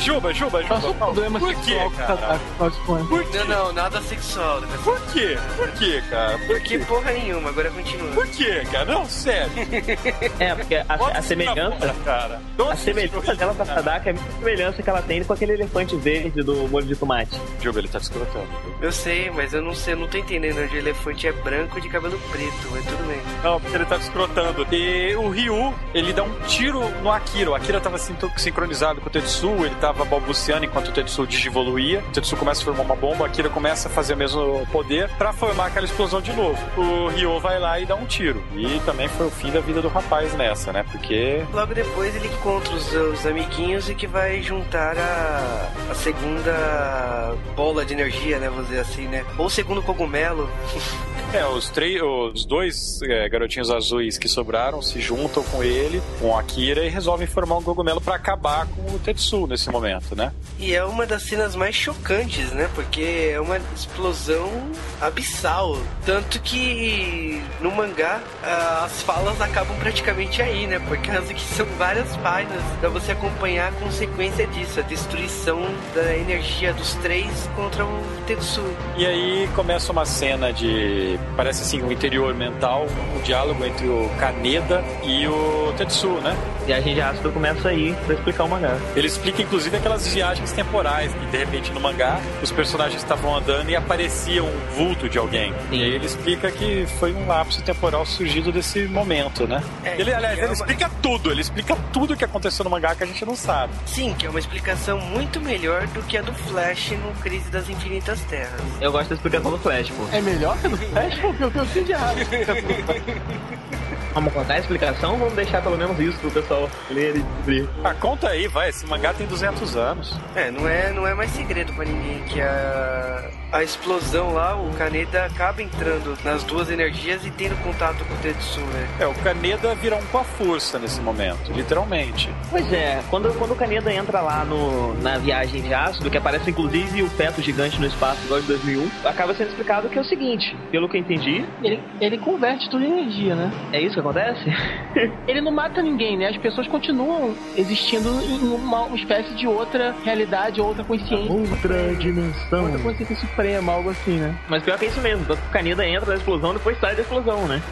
Juba, Juba, Qual é o seu Juba. problema Por com cara? Por quê? Não, não, nada sexual. né? Por quê? Por quê, cara? Por quê? porra nenhuma, agora continua. Por quê, cara? Não, sério. É, porque a, a semelhança. pra fora, cara. Não A semelhança dela com a Sadaka é a mesma semelhança que ela tem com aquele elefante verde do molho de tomate. Juba, ele tá descolotando. Eu sei, mas eu não sei, eu não tô entendendo onde o elefante é branco de cabelo preto, mas tudo bem. Não, porque ele tá descrotando. E o Ryu, ele dá um tiro no Akira. O Akira tava sinto- sincronizado com o Tetsu, ele tava balbuciando enquanto o Tetsu digivoluía. O Tetsu começa a formar uma bomba, o Akira começa a fazer o mesmo poder pra formar aquela explosão de novo. O Ryu vai lá e dá um tiro. E também foi o fim da vida do rapaz nessa, né? Porque Logo depois ele encontra os, os amiguinhos e que vai juntar a, a segunda bola de energia, né? Vamos dizer assim, né? Ou o segundo cogumelo. É, os, três, os dois é, garotinhos azuis que sobraram se juntam com ele, com o Akira, e resolvem formar um cogumelo pra acabar com o Tetsu nesse momento, né? E é uma das cenas mais chocantes, né? Porque é uma explosão abissal. Tanto que no mangá as falas acabam praticamente aí, né? Por causa que são várias páginas pra você acompanhar a consequência disso, a destruição da energia dos três contra o Tetsu. E aí começa uma cena de. Parece assim, um interior mental, um diálogo entre o Kaneda e o Tetsu, né? E a gente ácido começa aí pra explicar o mangá. Ele explica inclusive aquelas viagens temporais, que de repente no mangá os personagens estavam andando e aparecia um vulto de alguém. Sim. E aí ele explica que foi um lapso temporal surgido desse momento, né? É, ele, aliás, é ele uma- explica tudo, ele explica tudo que aconteceu no mangá que a gente não sabe. Sim, que é uma explicação muito melhor do que a do Flash no Crise das Infinitas Terras. Eu gosto da explicação do Flash, pô. É melhor que a do Flash? Pô, que eu eu de errado. Vamos contar a explicação ou vamos deixar pelo menos isso pro pessoal ler e descobrir? Ah, conta aí, vai, esse mangá tem 200 anos. É, não é, não é mais segredo pra ninguém que a, a explosão lá, o Kaneda acaba entrando nas duas energias e tendo contato com o Tetsu, né? É, o Kaneda vira um com a força nesse momento, literalmente. Pois é, quando, quando o Kaneda entra lá no, na viagem de ácido, que aparece inclusive o feto gigante no espaço igual de 2001, acaba sendo explicado que é o seguinte, pelo que eu entendi, Ele, ele converte tudo em energia, né? é isso que acontece? Ele não mata ninguém, né? As pessoas continuam existindo em uma, uma espécie de outra realidade, outra consciência. Outra dimensão. Outra consciência suprema, algo assim, né? Mas pior que é isso mesmo, tanto que o Kaneda entra na explosão e depois sai da explosão, né?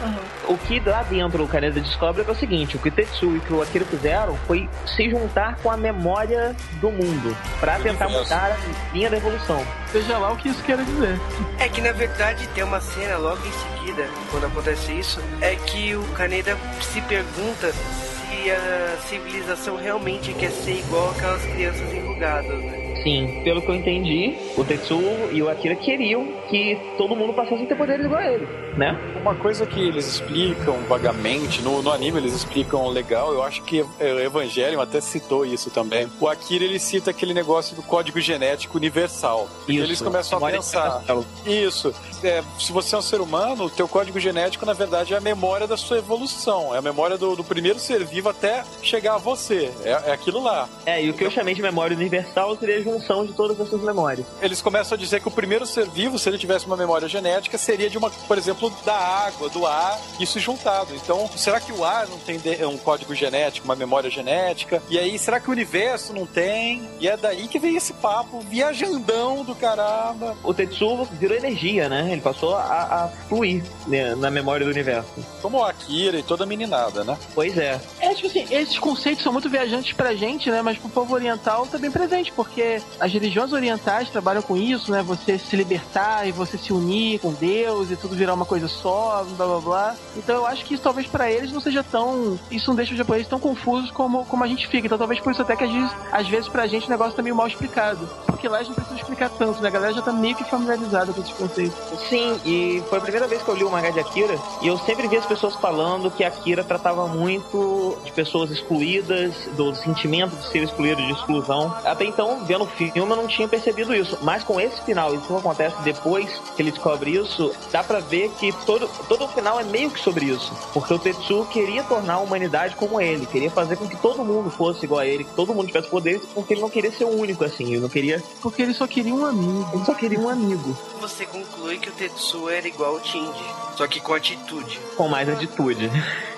O que lá dentro o Kaneda descobre é, que é o seguinte, o que o Tetsu e o que o Akira fizeram foi se juntar com a memória do mundo, pra tentar mudar a linha da evolução. Seja lá o que isso quer dizer. É que na verdade tem uma cena logo em seguida, quando acontece isso, é que o Kaneda se pergunta se a civilização realmente quer ser igual aquelas crianças enrugadas, né? Sim, pelo que eu entendi, o Tetsuo e o Akira queriam que todo mundo passasse a ter poderes igual a ele, né? Uma coisa que eles explicam vagamente, no, no anime eles explicam legal, eu acho que é, o Evangelion até citou isso também. O Akira ele cita aquele negócio do código genético universal. E eles começam a pensar. Isso. É, se você é um ser humano, o teu código genético, na verdade, é a memória da sua evolução. É a memória do, do primeiro ser vivo até chegar a você. É, é aquilo lá. É, e o que eu chamei de memória universal seria a junção de todas essas memórias. Eles começam a dizer que o primeiro ser vivo, se ele tivesse uma memória genética, seria de uma, por exemplo, da água, do ar, isso juntado. Então, será que o ar não tem um código genético, uma memória genética? E aí, será que o universo não tem? E é daí que vem esse papo viajandão do caramba. O Tetsuo virou energia, né? Ele passou a, a fluir né, na memória do universo. Como o Akira e toda a meninada, né? Pois é. É, tipo assim, esses conceitos são muito viajantes pra gente, né? Mas pro povo oriental tá bem presente, porque as religiões orientais trabalham com isso, né? Você se libertar e você se unir com Deus e tudo virar uma coisa só, blá blá blá. Então eu acho que isso talvez para eles não seja tão. Isso não deixa os japoneses tão confusos como, como a gente fica. Então talvez por isso até que às vezes, às vezes pra gente o negócio tá meio mal explicado. Porque lá a gente não precisa explicar tanto, né? A galera já tá meio que familiarizada com esses conceitos. Sim, e foi a primeira vez que eu li o mangá de Akira e eu sempre vi as pessoas falando que Akira tratava muito de pessoas excluídas, do sentimento de ser excluído, de exclusão. Até então, vendo filme, eu não tinha percebido isso. Mas com esse final, isso acontece depois que ele descobre isso, dá pra ver que todo, todo o final é meio que sobre isso. Porque o Tetsuo queria tornar a humanidade como ele, queria fazer com que todo mundo fosse igual a ele, que todo mundo tivesse poderes, porque ele não queria ser o único assim, ele não queria. Porque ele só queria um amigo. Ele só queria um amigo. Você conclui que o Tetsuo era igual ao Shinji, só que com atitude. Com mais atitude.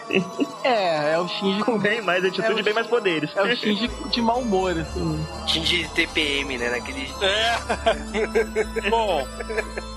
É, é o Shinji com bem mais atitude É e bem mais poderes. É o Shinji de mau humor, assim. Shinji TPM, né? Naquele. É. Bom,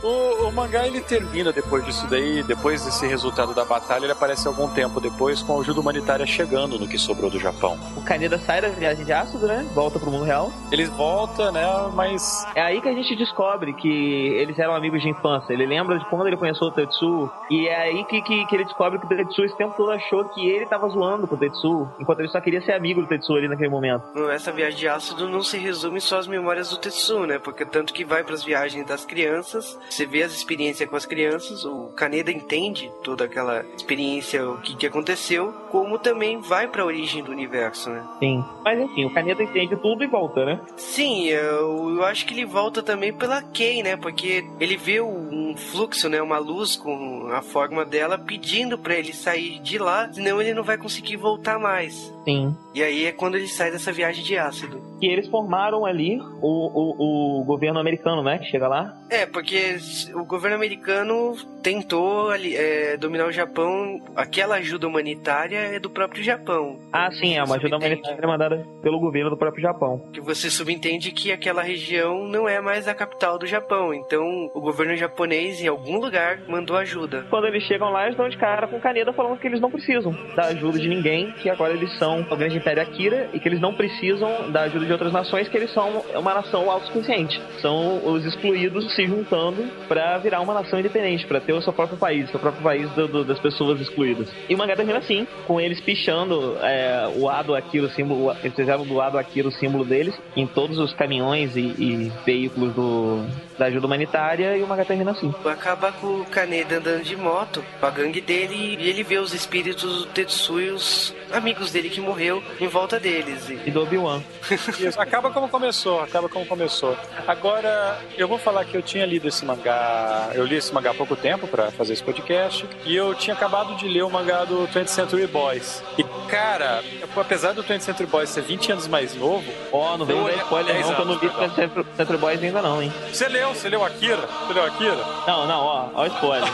o, o mangá ele termina depois disso daí, depois desse resultado da batalha, ele aparece algum tempo depois com a ajuda humanitária chegando no que sobrou do Japão. O Kaneda sai da viagem de ácido, né? Volta pro mundo real. Eles voltam, né? Mas É aí que a gente descobre que eles eram amigos de infância. Ele lembra de quando ele conheceu o Tetsuo. E é aí que, que, que ele descobre que o Tetsuo esse tempo todo achou que ele tava zoando com o Tetsuo, enquanto ele só queria ser amigo do Tetsuo ali naquele momento. Essa viagem de ácido não se resume só às memórias do Tetsu, né? Porque tanto que vai pras viagens das crianças, você vê as experiências com as crianças, o Kaneda entende toda aquela experiência, o que, que aconteceu, como também vai pra origem do universo, né? Sim. Mas enfim, o Kaneda entende tudo e volta, né? Sim, eu, eu acho que ele volta também pela Kei, né? Porque ele vê um fluxo, né? Uma luz com a forma dela pedindo pra ele sair de lá, senão ele não vai conseguir voltar mais. Sim. E aí é quando ele sai dessa viagem de ácido. Que eles formaram ali o, o, o governo americano, né? Que chega lá. É, porque o governo americano tentou ali, é, dominar o Japão. Aquela ajuda humanitária é do próprio Japão. Ah, sim, é uma ajuda humanitária mandada pelo governo do próprio Japão. Que você subentende que aquela região não é mais a capital do Japão. Então o governo japonês, em algum lugar, mandou ajuda. Quando eles chegam lá, eles dão de cara com Kaneda falando que eles não precisam da ajuda de ninguém, que agora eles são o grande império Akira e que eles não precisam da ajuda de outras nações, que eles são uma nação autossuficiente. São os excluídos se juntando pra virar uma nação independente, pra ter o seu próprio país, seu próprio país do- do- das pessoas excluídas. E o mangá termina assim, com eles pichando é, o Ado Akira, o símbolo, eles fizeram do Ado Akira o símbolo deles em todos os caminhões e, e veículos do, da ajuda humanitária e o mangá termina assim. Acaba com o Kaneda andando de moto, com a gangue dele, e ele vê os espíritos do Tetsu e os amigos dele que morreu em volta deles. E E do Obi-Wan. Isso, acaba como começou, acaba como começou. Agora, eu vou falar que eu tinha lido esse mangá, eu li esse mangá há pouco tempo pra fazer esse podcast, e eu tinha acabado de ler o mangá do 20th Century Boys. E, cara, apesar do 20th Century Boys ser 20 anos mais novo, Ó, não vem Eu dar olhei- spoiler 10 não, que eu não vi perdão. Centro, Centro Boys ainda não, hein. você leu, você leu Akira? Você leu Akira? Não, não, ó, ó o spoiler.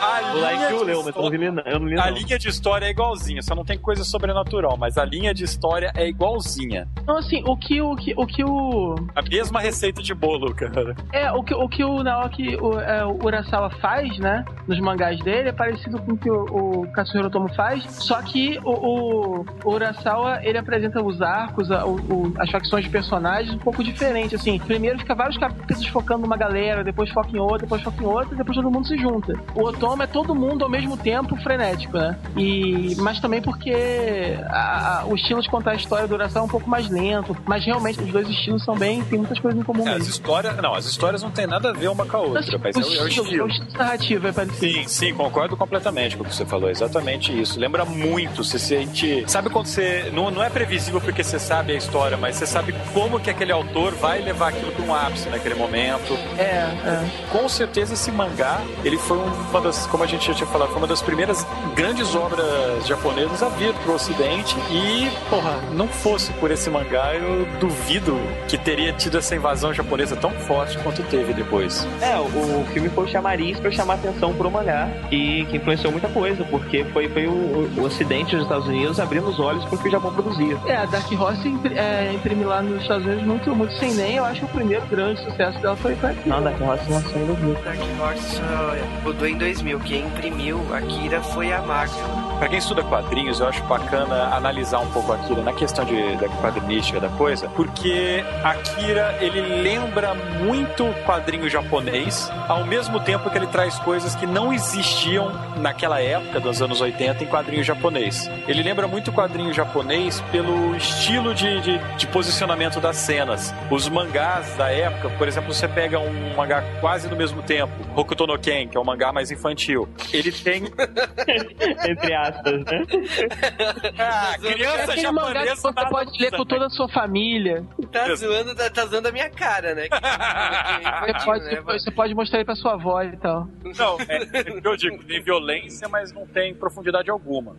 A o Like de leu, mas eu não, não, eu não li A não. linha de história é igualzinha, só não tem coisa sobrenatural, mas a linha de história é igualzinha. Então, assim, o que o que o, que o A mesma receita de bolo, cara. é o que o que o Naoki o, é, o Urasawa faz, né, nos mangás dele é parecido com o que o, o Katsuhiro Otomo faz, só que o, o, o Urasawa ele apresenta os arcos, a- o- o- as facções de personagens um pouco diferente, assim. Primeiro fica vários capítulos focando numa galera, depois foca em outra, depois foca em outra, depois todo mundo se junta. O Otomo é todo mundo ao mesmo tempo frenético, né? E, mas também porque a, a, o estilo de contar a história, a duração é um pouco mais lento, mas realmente os dois estilos são bem, tem muitas coisas em comum É, as mesmo. histórias, não, as histórias não tem nada a ver uma com a outra, mas o, é, o- é o estilo, estilo. o estilo narrativo é parecido. Sim, sim, concordo completamente com o que você falou. Exatamente isso. Lembra muito. Você sente. Sabe quando você. Não, não é previsível porque você sabe a história, mas você sabe como que aquele autor vai levar aquilo para um ápice naquele momento. É, é. Com certeza esse mangá, ele foi uma das, como a gente já tinha falado, foi uma das primeiras grandes obras japonesas a vir pro ocidente e, porra, não fosse por esse mangá, eu duvido que teria tido essa invasão japonesa tão forte quanto teve depois. É, o, o filme foi o chamariz pra chamar atenção pro mangá e que influenciou muita coisa, porque foi, foi o, o ocidente dos Estados Unidos abrindo os olhos pro que o Japão produzia. É, a Dark Horse é, imprime lá nos Estados Unidos muito, muito sem nem. Eu acho que o primeiro grande sucesso dela foi aqui. Não, Dark Horse lançou em 2000. Dark Horse mudou em 2000. Quem imprimiu Akira foi a Marvel. Pra quem estuda quadrinhos, eu acho bacana analisar um pouco Akira na questão de, da quadrinística da coisa, porque Akira, ele lembra muito quadrinho japonês, ao mesmo tempo que ele traz coisas que não existiam naquela época dos anos 80 em quadrinho japonês. Ele lembra muito quadrinho japonês pelo estilo de, de, de posicionamento das cenas. Os mangás da época, por exemplo, você pega um mangá quase no mesmo tempo, Hokuto no Ken, que é um mangá mais infantil. Ele tem Entre aspas, né? Ah, É criança que japonesa você nada pode ler com toda a sua família. Tá zoando, tá, tá zoando a minha cara, né? Que- Você que- pode, né? você pode mostrar ele pra sua avó e tal. Não, é, é o que eu digo, tem violência, mas não tem profundidade alguma.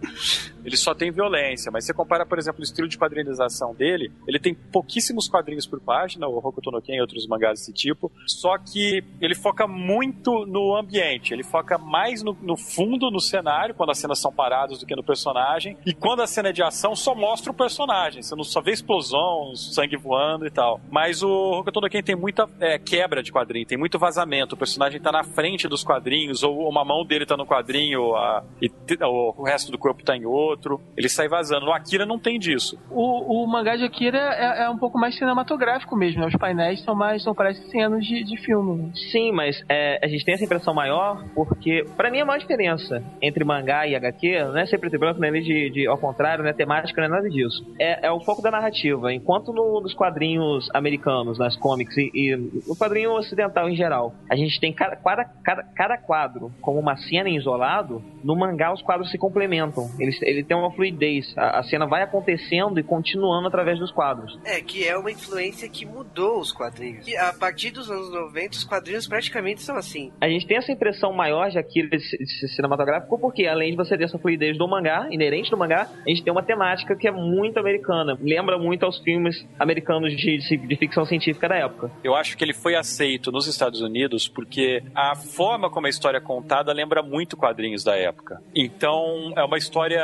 Ele só tem violência, mas você compara, por exemplo, o estilo de quadrinização dele, ele tem pouquíssimos quadrinhos por página, o Hokuto no Ken e outros mangás desse tipo, só que ele foca muito no ambiente, ele foca mais no, no fundo, no cenário, quando as cenas são paradas, do que no personagem, e quando a cena é de ação, só mostra o personagem, você não só vê explosão, sangue voando e tal. Mas o Hokuto no Ken tem muita é, quebra de quadrinho, tem muito vazamento, o personagem tá na frente dos quadrinhos, ou uma mão dele tá no quadrinho, a, e o resto do corpo tá em outro, ele sai vazando. No Akira não tem disso. O, o mangá de Akira é, é um pouco mais cinematográfico mesmo, né? Os painéis são mais, são parecem cenas de, de filme. né? Sim, mas é, a gente tem essa impressão maior porque, pra mim, a maior diferença entre mangá e HQ não é ser preto e branco, nem de, de, ao contrário, não é temática, não é nada disso. É, é o foco da narrativa. Enquanto no- nos quadrinhos americanos, nas comics e, e no quadrinho ocidental em geral, a gente tem cada, cada, cada, cada quadro como uma cena em isolado, no mangá os quadros se complementam. Eles, ele tem uma fluidez. A, a cena vai acontecendo e continuando através dos quadros. É, que é uma influência que mudou os quadrinhos. E a partir dos anos 90, os quadrinhos praticamente são assim. A gente tem essa impressão maior de de cinematográfico porque, além de você ter essa fluidez do mangá, inerente do mangá, a gente tem uma temática que é muito americana. Lembra muito aos filmes americanos de, de, de ficção científica da época. Eu acho que ele foi aceito nos Estados Unidos porque a forma como a história é contada lembra muito quadrinhos da época. Então, é uma história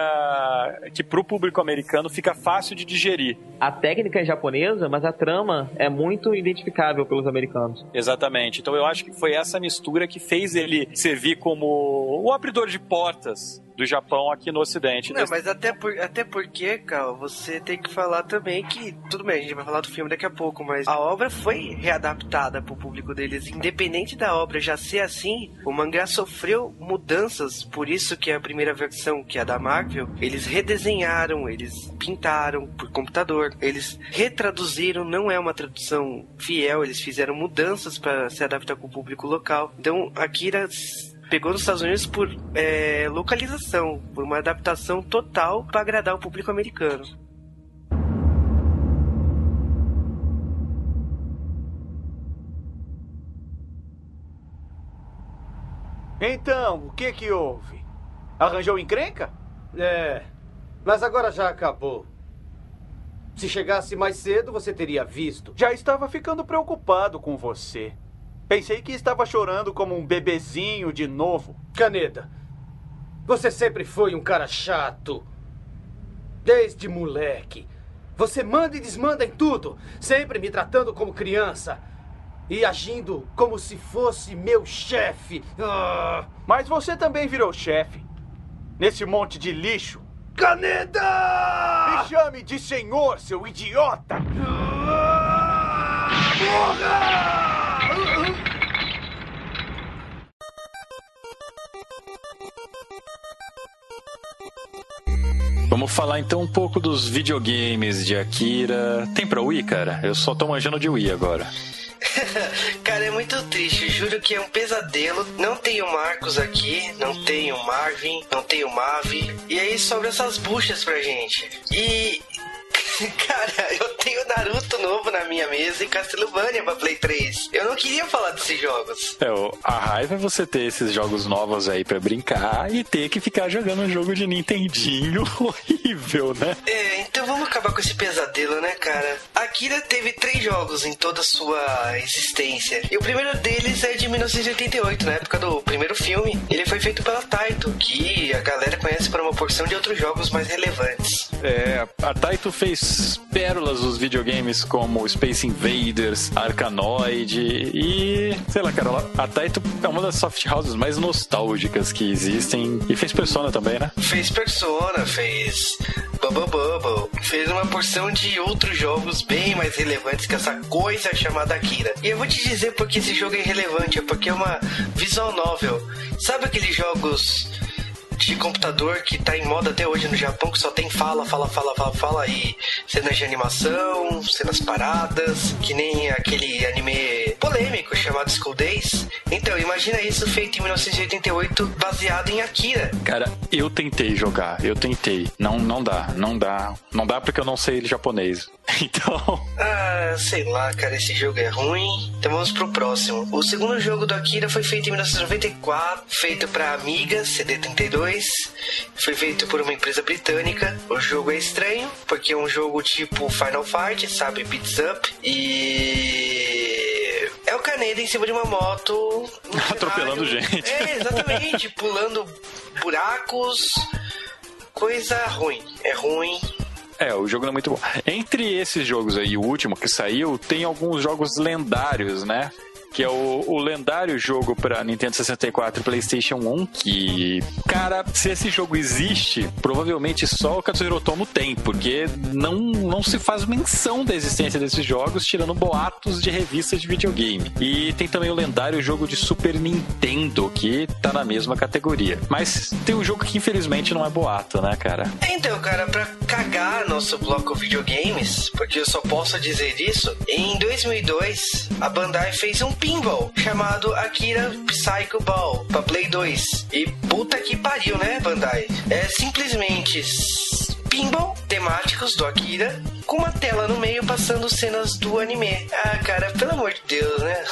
que pro público americano fica fácil de digerir. A técnica é japonesa, mas a trama é muito identificável pelos americanos. Exatamente. Então eu acho que foi essa mistura que fez ele servir como o abridor de portas do Japão aqui no Ocidente. Não, mas até, por, até porque, Cal, você tem que falar também que, tudo bem, a gente vai falar do filme daqui a pouco, mas a obra foi readaptada pro público deles. Independente da obra já ser assim, o mangá sofreu mudanças, por isso que a primeira versão, que é a da Marvel, eles redesenharam, eles pintaram por computador, eles retraduziram, não é uma tradução fiel, eles fizeram mudanças para se adaptar com o público local. Então, Akira pegou nos Estados Unidos por é, localização, por uma adaptação total para agradar o público americano. Então, o que que houve? Arranjou encrenca? É, mas agora já acabou. Se chegasse mais cedo, você teria visto. Já estava ficando preocupado com você. Pensei que estava chorando como um bebezinho de novo. Caneda, você sempre foi um cara chato. Desde moleque. Você manda e desmanda em tudo, sempre me tratando como criança. E agindo como se fosse meu chefe. Ah, Mas você também virou chefe. Nesse monte de lixo. Caneda! Me chame de senhor, seu idiota! Vamos falar então um pouco dos videogames de Akira. Tem pra Wii, cara? Eu só tô manjando de Wii agora. Cara, é muito triste. Juro que é um pesadelo. Não tem o Marcos aqui, não tem o Marvin, não tem o Mavi. E aí sobra essas buchas pra gente. E. Cara, eu tenho Naruto novo na minha mesa e Castlevania pra Play 3. Eu não queria falar desses jogos. É, o- a raiva é você ter esses jogos novos aí pra brincar e ter que ficar jogando um jogo de Nintendinho horrível, né? É, então vamos acabar com esse pesadelo, né, cara? Akira teve três jogos em toda a sua existência. E o primeiro deles é de 1988, na época do primeiro filme. Ele foi feito pela Taito, que a galera conhece por uma porção de outros jogos mais relevantes. É, a Taito fez pérolas dos videogames como Space Invaders, Arkanoid e. sei lá, cara, a Taito é uma das soft houses mais nostálgicas que existem e fez Persona também, né? Fez Persona, fez Bubble Bubble, fez uma porção de outros jogos bem mais relevantes que essa coisa chamada Akira. E eu vou te dizer porque esse jogo é irrelevante, é porque é uma visual novel. Sabe aqueles jogos de computador que tá em moda até hoje no Japão, que só tem fala, fala, fala, fala, fala e cenas de animação, cenas paradas, que nem aquele anime polêmico chamado School Days. Então, imagina isso feito em 1988, baseado em Akira. Cara, eu tentei jogar, eu tentei. Não, não dá, não dá. Não dá porque eu não sei japonês. Então. Ah, sei lá, cara, esse jogo é ruim. Então vamos pro próximo. O segundo jogo do Akira foi feito em 1994, feito pra Amiga CD32. Foi feito por uma empresa britânica. O jogo é estranho, porque é um jogo tipo Final Fight, sabe? Beats Up. E. É o Kaneda em cima de uma moto. Atropelando cenário. gente. É, exatamente. pulando buracos. Coisa ruim. É ruim. É, o jogo não é muito bom. Entre esses jogos aí, o último que saiu, tem alguns jogos lendários, né? Que é o, o lendário jogo pra Nintendo 64 e PlayStation 1. Que, cara, se esse jogo existe, provavelmente só o Katsuhiro Otomo tem, porque não, não se faz menção da existência desses jogos, tirando boatos de revistas de videogame. E tem também o lendário jogo de Super Nintendo, que tá na mesma categoria. Mas tem um jogo que infelizmente não é boato, né, cara? Então, cara, pra cagar nosso bloco videogames, porque eu só posso dizer isso, em 2002 a Bandai fez um pinball chamado Akira Psycho Ball pra Play 2. E puta que pariu, né, Bandai? É simplesmente pinball temáticos do Akira com uma tela no meio passando cenas do anime. Ah, cara, pelo amor de Deus, né?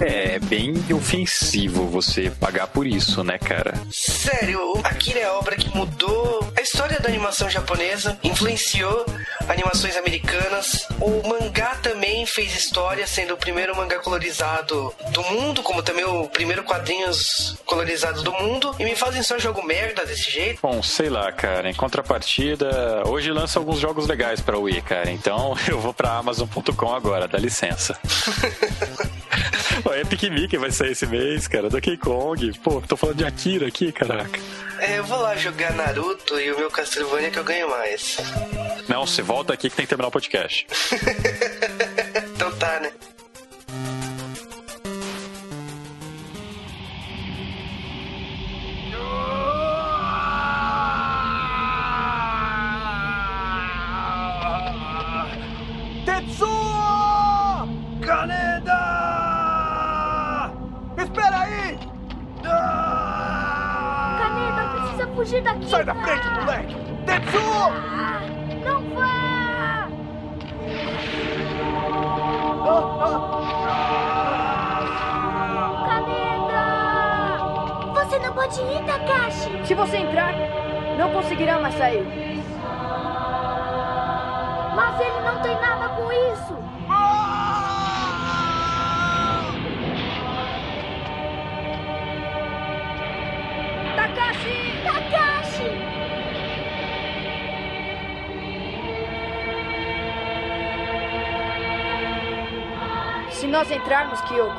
É bem ofensivo você pagar por isso, né, cara? Sério, Akira é a obra que mudou a história da animação japonesa, influenciou animações americanas. O mangá também fez história, sendo o primeiro mangá colorizado do mundo, como também o primeiro quadrinhos colorizados do mundo. E me fazem só jogo merda desse jeito. Bom, sei lá, cara. Em contrapartida, hoje lança alguns jogos legais pra Wii, cara. Então eu vou pra Amazon.com agora, dá licença. O Epic Mickey vai sair esse mês, cara. Donkey Kong. Pô, tô falando de Akira aqui, caraca. É, eu vou lá jogar Naruto e o meu Castlevania que eu ganho mais. Não, você volta aqui que tem que terminar o podcast. Então tá, né? Sai da frente, moleque! Tetsuo! Não vá! Caneta! Você não pode ir, Takashi. Se você entrar, não conseguirá mais sair. Mas ele não tem nada com isso. Nós entrarmos, Kyoko,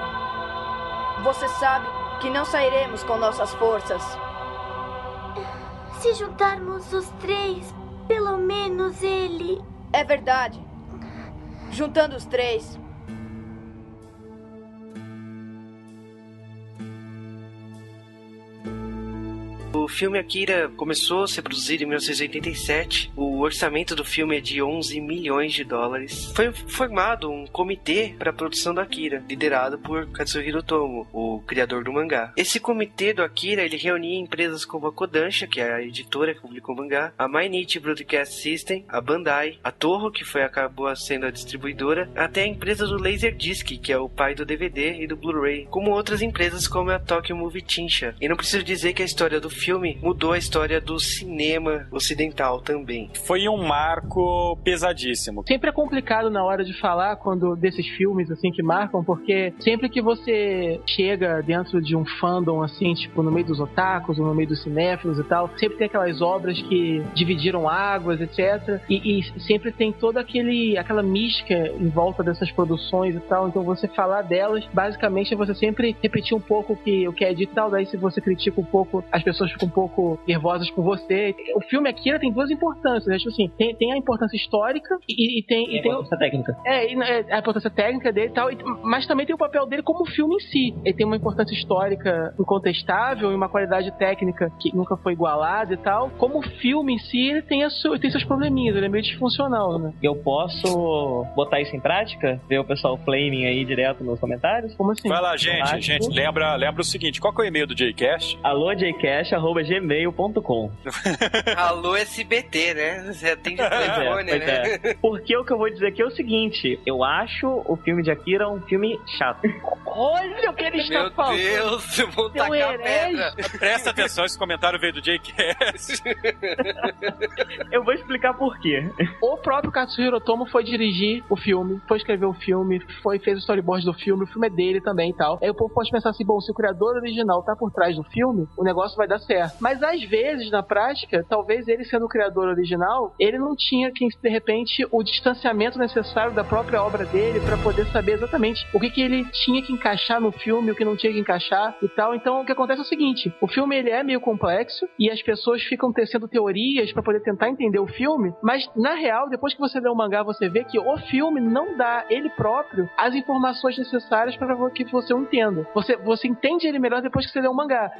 você sabe que não sairemos com nossas forças. Se juntarmos os três, pelo menos ele. É verdade. Juntando os três. Filme Akira começou a ser produzido em 1987. O orçamento do filme é de 11 milhões de dólares. Foi formado um comitê para a produção do Akira, liderado por Katsuhiro Tomo, o criador do mangá. Esse comitê do Akira ele reunia empresas como a Kodansha, que é a editora que publicou o mangá, a Mainichi Broadcast System, a Bandai, a Toho, que foi acabou sendo a distribuidora, até a empresa do Laserdisc, que é o pai do DVD e do Blu-ray, como outras empresas como a Tokyo Movie Tinsha. E não preciso dizer que a história do filme mudou a história do cinema ocidental também. Foi um marco pesadíssimo. Sempre é complicado na hora de falar quando desses filmes assim que marcam, porque sempre que você chega dentro de um fandom assim, tipo no meio dos otakus ou no meio dos cinéfilos e tal, sempre tem aquelas obras que dividiram águas, etc. E, e sempre tem toda aquele aquela mística em volta dessas produções e tal. Então você falar delas, basicamente é você sempre repetir um pouco o que, o que é dito e tal. Daí se você critica um pouco, as pessoas ficam pouco nervosas com você. O filme Akira tem duas importâncias, né? Tipo assim, tem, tem a importância histórica e, e tem. E, e tem a importância técnica. É, e, é, a importância técnica dele e tal, e, mas também tem o papel dele como filme em si. Ele tem uma importância histórica incontestável e uma qualidade técnica que nunca foi igualada e tal. Como filme em si, ele tem, a sua, tem seus probleminhas, ele é meio disfuncional, né? Eu posso botar isso em prática? Ver o pessoal flaming aí direto nos comentários? Como assim? Vai lá, gente, gente, lembra, lembra o seguinte, qual que é o e-mail do Jcast? Alô, jcast.gmail.com Alô, SBT, né? Você atende o é, telefone, pois né? é. Porque o que eu vou dizer aqui é o seguinte: eu acho o filme de Akira um filme chato. Olha o que ele está Meu falando. Deus, eu vou Seu tacar pedra. Presta atenção, esse comentário veio do Jcast. Eu vou explicar por quê. O próprio Katsuhiro Otomo foi dirigir o filme, foi escrever o filme, foi fez o storyboard do filme, o filme é dele também e tal. Aí o povo pode pensar assim, bom, se o criador original tá por trás do filme, o negócio vai dar certo. Mas às vezes, na prática, talvez ele sendo o criador original, ele não tinha que de repente o distanciamento necessário da própria obra dele para poder saber exatamente o que que ele tinha que encaixar no filme, o que não tinha que encaixar e tal. Então o que acontece é o seguinte, o filme ele é meio complexo e as pessoas ficam tecendo teorias para poder tentar entender o filme, mas na real, depois que você lê o mangá, você vê que o filme não dá ele próprio as informações necessárias para que você o entenda. Você, você entende ele melhor depois que você lê o mangá.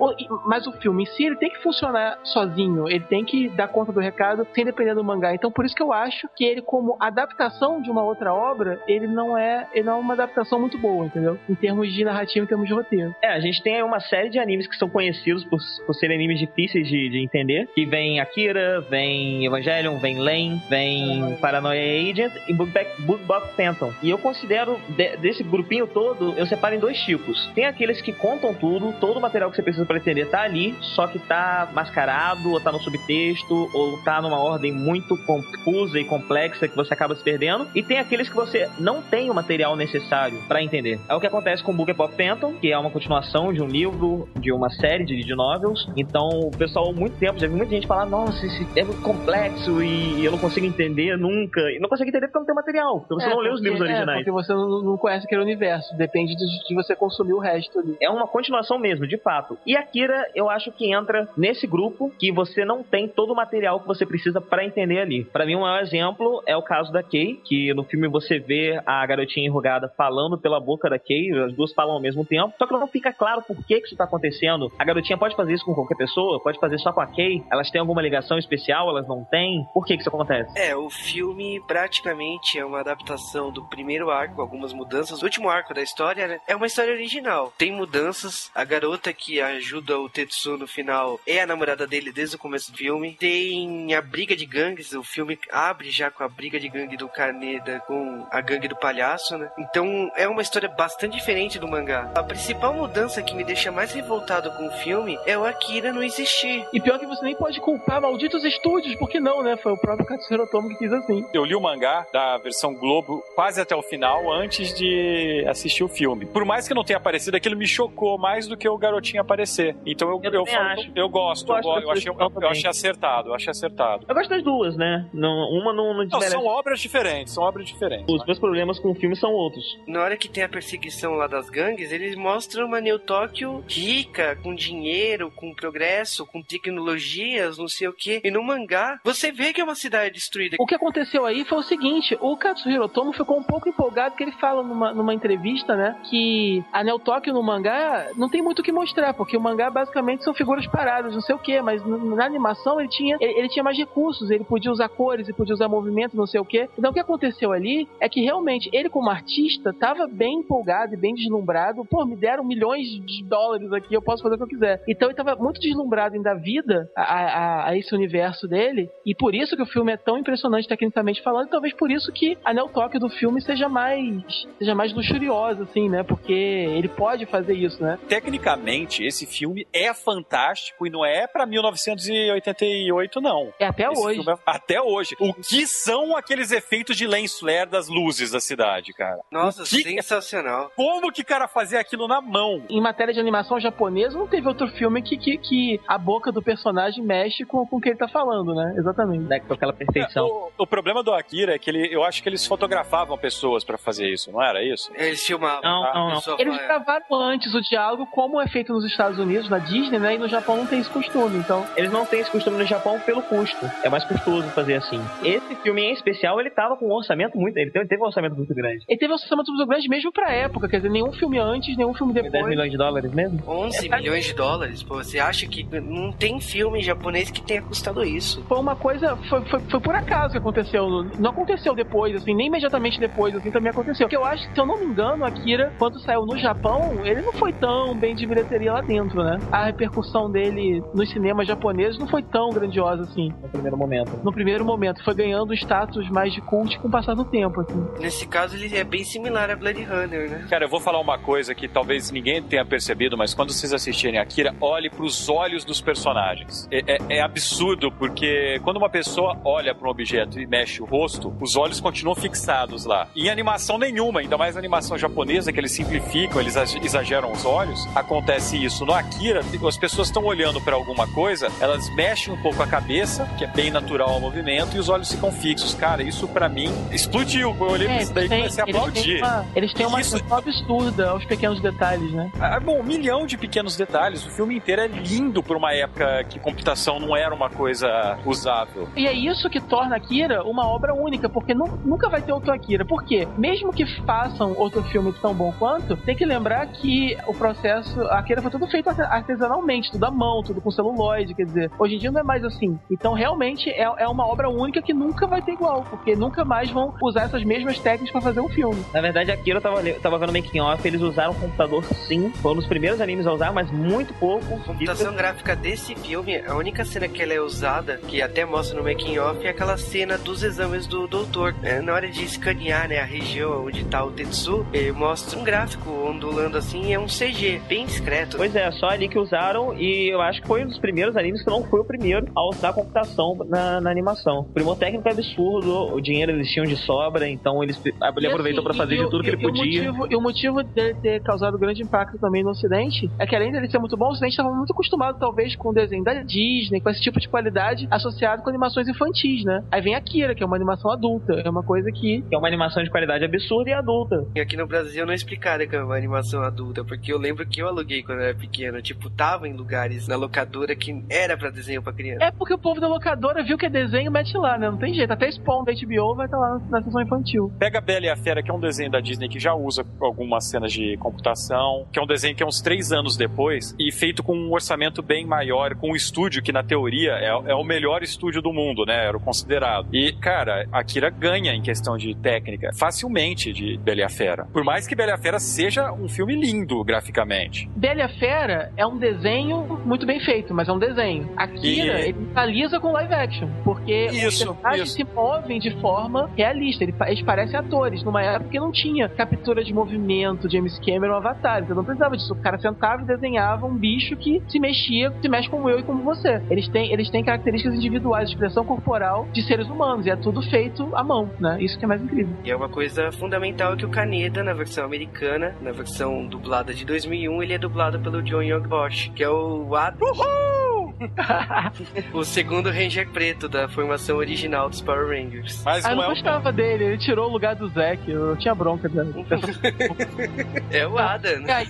Mas o filme em si, ele tem que funcionar sozinho, ele tem que dar conta do recado sem depender do mangá. Então por isso que eu acho que ele como adaptação de uma outra obra, ele não é, ele não é uma adaptação muito boa, entendeu? Em termos de narrativa, em termos de roteiro. É, a gente tem aí uma série de animes que são conhecidos por, por serem animes difíceis de, de entender. Que vem Akira, vem Evangelion, vem Len, vem Paranoia Agent e Bugbox Phantom. E eu considero, de- desse grupinho todo, eu separo em dois tipos. Tem aqueles que contam tudo, todo o material que você precisa para entender tá ali, só que tá mascarado, ou tá no subtexto, ou tá numa ordem muito confusa e complexa que você acaba se perdendo. E tem aqueles que você não tem o material necessário para entender. É o que acontece com Book Pop Phantom, que é uma continuação de um livro, de uma série de, de novels. Então, o pessoal, há muito tempo, já vi muita gente falar: nossa, esse é muito complexo e eu não consigo entender nunca. E não consegue entender porque não tem material, porque você É, não lê os livros é, originais. porque você não, não conhece aquele universo, depende de, de você consumir o resto ali. É uma continuação mesmo, de fato. E Akira, eu acho que entra nesse grupo que você não tem todo o material que você precisa pra entender ali. Pra mim, um maior exemplo é o caso da Kay, que no filme você vê a garotinha enrugada falando pela boca da Kay, as duas falam ao mesmo tempo, só que não fica claro por que que isso tá acontecendo. A garotinha pode fazer isso com qualquer pessoa, pode fazer só com a Kay, elas têm alguma ligação especial, elas não têm. Por que que isso acontece? É, o filme praticamente é uma adaptação do primeiro arco, algumas mudanças. O último arco da história né, é uma história original. Tem mudanças. A garota que ajuda o Tetsu no final é a namorada dele desde o começo do filme. Tem a briga de gangues. O filme abre já com a briga de gangue do Kaneda com a gangue do palhaço, né? Então é uma história bastante diferente do mangá. A principal mudança que me deixa mais revoltado com o filme é o Akira não existir. E pior que você nem pode culpar malditos estúdios, porque não, né? Foi o próprio Katsuhiro Otomo que quis assim. Eu li o mangá da versão Globo quase até o final, antes de assistir o filme. Por mais que não tenha aparecido, aquilo me chocou mais do que o garotinho aparecer. Então eu, Eu eu, falo- acho. Eu gosto, Eu gosto eu achei, eu, achei acertado, eu achei acertado. Eu gosto das duas, né? Não, uma não, não Não, são obras diferentes, são obras diferentes. Os meus problemas com o filme são outros. Na hora que tem a perseguição lá das gangues, eles mostram uma New Tóquio rica, com dinheiro, com progresso, com tecnologias, não sei o que. E no mangá, você vê que é uma cidade destruída. O que aconteceu aí foi o seguinte: o Katsuhiro Otomo ficou um pouco empolgado porque ele fala numa, numa entrevista, né, que a Neo Tóquio no mangá não tem muito o que mostrar, porque o mangá basicamente são figuras paradas, não sei o que, mas na animação ele tinha, ele, ele, tinha mais recursos, ele podia usar cores, ele podia usar movimento, não sei o que. Então o que aconteceu ali é que realmente ele, como artista, estava bem empolgado e bem deslumbrado. Pô, me deram milhões de dólares aqui, eu posso fazer o que eu quiser. Então ele estava muito deslumbrado em dar vida a, a, a, esse universo dele, e por isso que o filme é tão impressionante tecnicamente falando, e talvez por isso que a Neo Toque do filme seja mais seja mais luxuriosa, assim, né? Porque ele pode fazer isso, né? Tecnicamente, esse filme é fantástico e não é pra 1988, não. É até esse hoje. É até hoje. O que são aqueles efeitos de lens flare das luzes da cidade, cara? Nossa, que... sensacional. Como que o cara fazia aquilo na mão? Em matéria de animação japonesa, não teve outro filme que, que, que a boca do personagem mexe com, com o que ele tá falando, né? Exatamente. É, com aquela perfeição. É, o, o, problema do Akira é que ele, eu acho que eles fotografavam pessoas para fazer isso, não era isso? Eles filmavam. Não, não, não. Eles gravaram antes o diálogo, como é feito nos Estados Unidos, na Disney, né? E no Japão não tem esse costume, então... Eles não têm esse costume no Japão pelo custo. É mais custoso fazer assim. Esse filme em especial, ele tava com um orçamento muito... Ele teve um orçamento muito grande. Ele teve um orçamento muito grande mesmo pra época, quer dizer, nenhum filme antes, nenhum filme depois. 10 milhões de dólares mesmo? 11 é, milhões de dólares, pô. Você acha que não tem filme japonês que tenha custado isso? Foi uma coisa... Foi, foi, foi por acaso que aconteceu. Não aconteceu depois, assim, nem imediatamente depois, assim, também aconteceu. Porque eu acho, se eu não me engano, Akira, quando saiu no Japão, ele não foi tão bem de bilheteria lá dentro, né? A repercussão dele nos cinemas japoneses não foi tão grandiosa assim. No primeiro momento. No primeiro momento. Foi ganhando status mais de cult com o passar do tempo, assim. Nesse caso, ele é bem similar a Blade Runner, né? Cara, eu vou falar uma coisa que talvez ninguém tenha percebido, mas quando vocês assistirem Akira, olhe para os olhos dos personagens. É, é, é absurdo, porque quando uma pessoa olha para um objeto e mexe o rosto, os olhos continuam fixados lá. Em animação nenhuma, ainda mais animação japonesa, que eles simplificam, eles exageram os olhos, acontece isso. No Akira, as pessoas estão olhando para alguma coisa, elas mexem um pouco a cabeça, que é bem natural ao movimento, e os olhos ficam fixos. Cara, isso para mim explodiu. Eu olhei é, pra isso daí e comecei a aplaudir. Uma, eles têm uma isso... absurda aos pequenos detalhes, né? Ah, bom, um milhão de pequenos detalhes. O filme inteiro é lindo por uma época que computação não era uma coisa usável. E é isso que torna Akira uma obra única, porque nunca vai ter outro Akira. Por quê? Mesmo que façam outro filme tão bom quanto, tem que lembrar que o processo, a Akira foi tudo feito artesanalmente, tudo à mão, tudo com celuloide, quer dizer, hoje em dia não é mais assim. Então, realmente, é, é uma obra única que nunca vai ter igual, porque nunca mais vão usar essas mesmas técnicas para fazer um filme. Na verdade, a Akira eu tava, eu tava vendo making off, eles usaram o computador sim, foram os primeiros animes a usar, mas muito pouco. A computação gráfica desse filme, a única cena que ela é usada, que até mostra no making off, é aquela cena dos exames do doutor. É, na hora de escanear né, a região onde tá o Tetsu, ele mostra um gráfico ondulando assim, é um CG, bem discreto. Pois é, só ali que usaram e eu acho que foi um dos primeiros animes que não foi o primeiro a usar a computação na, na animação. O primo técnico é absurdo, o dinheiro eles tinham de sobra, então eles, ele assim, aproveitou para fazer de tudo que ele podia. O motivo, e o motivo dele ter causado grande impacto também no Ocidente é que além dele ser muito bom, o Ocidente estava muito acostumado talvez com o desenho da Disney, com esse tipo de qualidade associado com animações infantis, né? Aí vem a Kira, que é uma animação adulta, é uma coisa que... que é uma animação de qualidade absurda e adulta. E aqui no Brasil não explicaram que é uma animação adulta, porque eu lembro que eu aluguei quando eu era pequeno, tipo, tava em lugares na locadora que era para desenho para criança. É porque o povo da locadora viu que é desenho, mete lá, né? Não tem jeito. Até Spawn da HBO vai estar tá lá na sessão infantil. Pega a Bela e a Fera, que é um desenho da Disney que já usa algumas cenas de computação, que é um desenho que é uns três anos depois, e feito com um orçamento bem maior, com um estúdio que, na teoria, é, é o melhor estúdio do mundo, né? Era o considerado. E, cara, a Kira ganha em questão de técnica facilmente de Bela e a Fera. Por mais que Bela e a Fera seja um filme lindo graficamente. Bela e a Fera é um desenho muito bem feito, mas é um desenho. A Kira, e... ele realiza com live action, porque isso, os personagens se movem de forma realista. Eles parecem atores, numa época que não tinha captura de movimento, James Cameron, Avatar. Então não precisava disso. O cara sentava e desenhava um bicho que se mexia, se mexe como eu e como você. Eles têm, eles têm características individuais, expressão corporal de seres humanos, e é tudo feito à mão, né? Isso que é mais incrível. E é uma coisa fundamental que o Kaneda, na versão americana, na versão dublada de 2001, ele é dublado pelo John Young Bosch, que é o 4. ¡Uhú! o segundo Ranger preto da formação original dos Power Rangers. Mas Ah, eu não é o gostava dele, ele tirou o lugar do Zack, eu tinha bronca dele. É o Adam. né?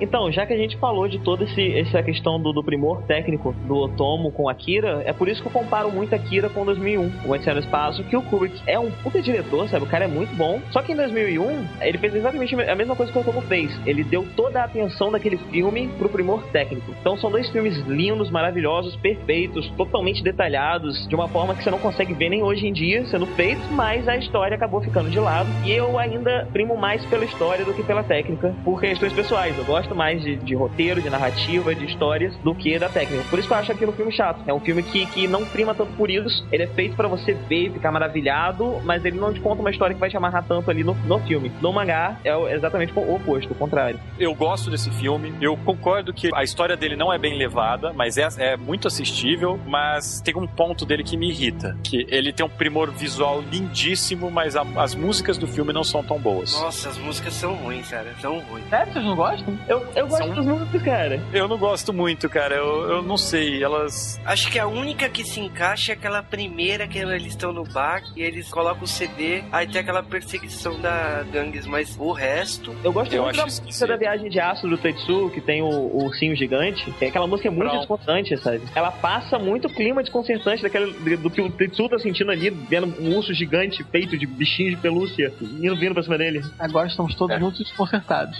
Então, já que a gente falou de toda esse, essa questão do, do primor técnico do Otomo com Akira, é por isso que eu comparo muito Akira com 2001, o Odisseia no Espaço, que o Kubrick é um puta diretor, sabe? O cara é muito bom. Só que em 2001, ele fez exatamente a mesma coisa que o Otomo fez. Ele deu toda a atenção daquele filme pro primor técnico. Então são dois filmes lindos, maravilhosos, perfeitos, totalmente detalhados, de uma forma que você não consegue ver nem hoje em dia sendo feitos, mas a história acabou ficando de lado. E eu ainda primo mais pela história do que pela técnica, por questões pessoais. Eu gosto mais de, de roteiro, de narrativa, de histórias, do que da técnica. Por isso que eu acho aquilo um filme chato. É um filme que, que não prima tanto por isso. Ele é feito pra você ver e ficar maravilhado, mas ele não te conta uma história que vai te amarrar tanto ali no, no filme. No mangá é exatamente o oposto, o contrário. Eu gosto desse filme. Eu concordo que a história dele não é bem levada, mas é, é muito assistível. Mas tem um ponto dele que me irrita: que ele tem um primor visual lindíssimo, mas a- as músicas do filme não são tão boas. Nossa, as músicas são ruins, cara. São ruins. Sério, vocês não gostam? Eu, eu gosto São- das músicas, cara. Eu não gosto muito, cara. Eu, eu não sei. Elas. Acho que a única que se encaixa é aquela primeira que eles estão no bar e eles colocam o CD, aí tem aquela perseguição da Gangues, mas o resto. Eu gosto Eu muito acho da música da viagem de aço do Tetsu, que tem o, o ursinho gigante. Que aquela música é muito. Desconcertante, sabe? Ela passa muito o clima desconcertante daquele, do que o Tetsu tá sentindo ali, vendo um urso gigante feito de bichinho de pelúcia indo vindo pra cima dele. Agora estamos todos É. muito desconcertados.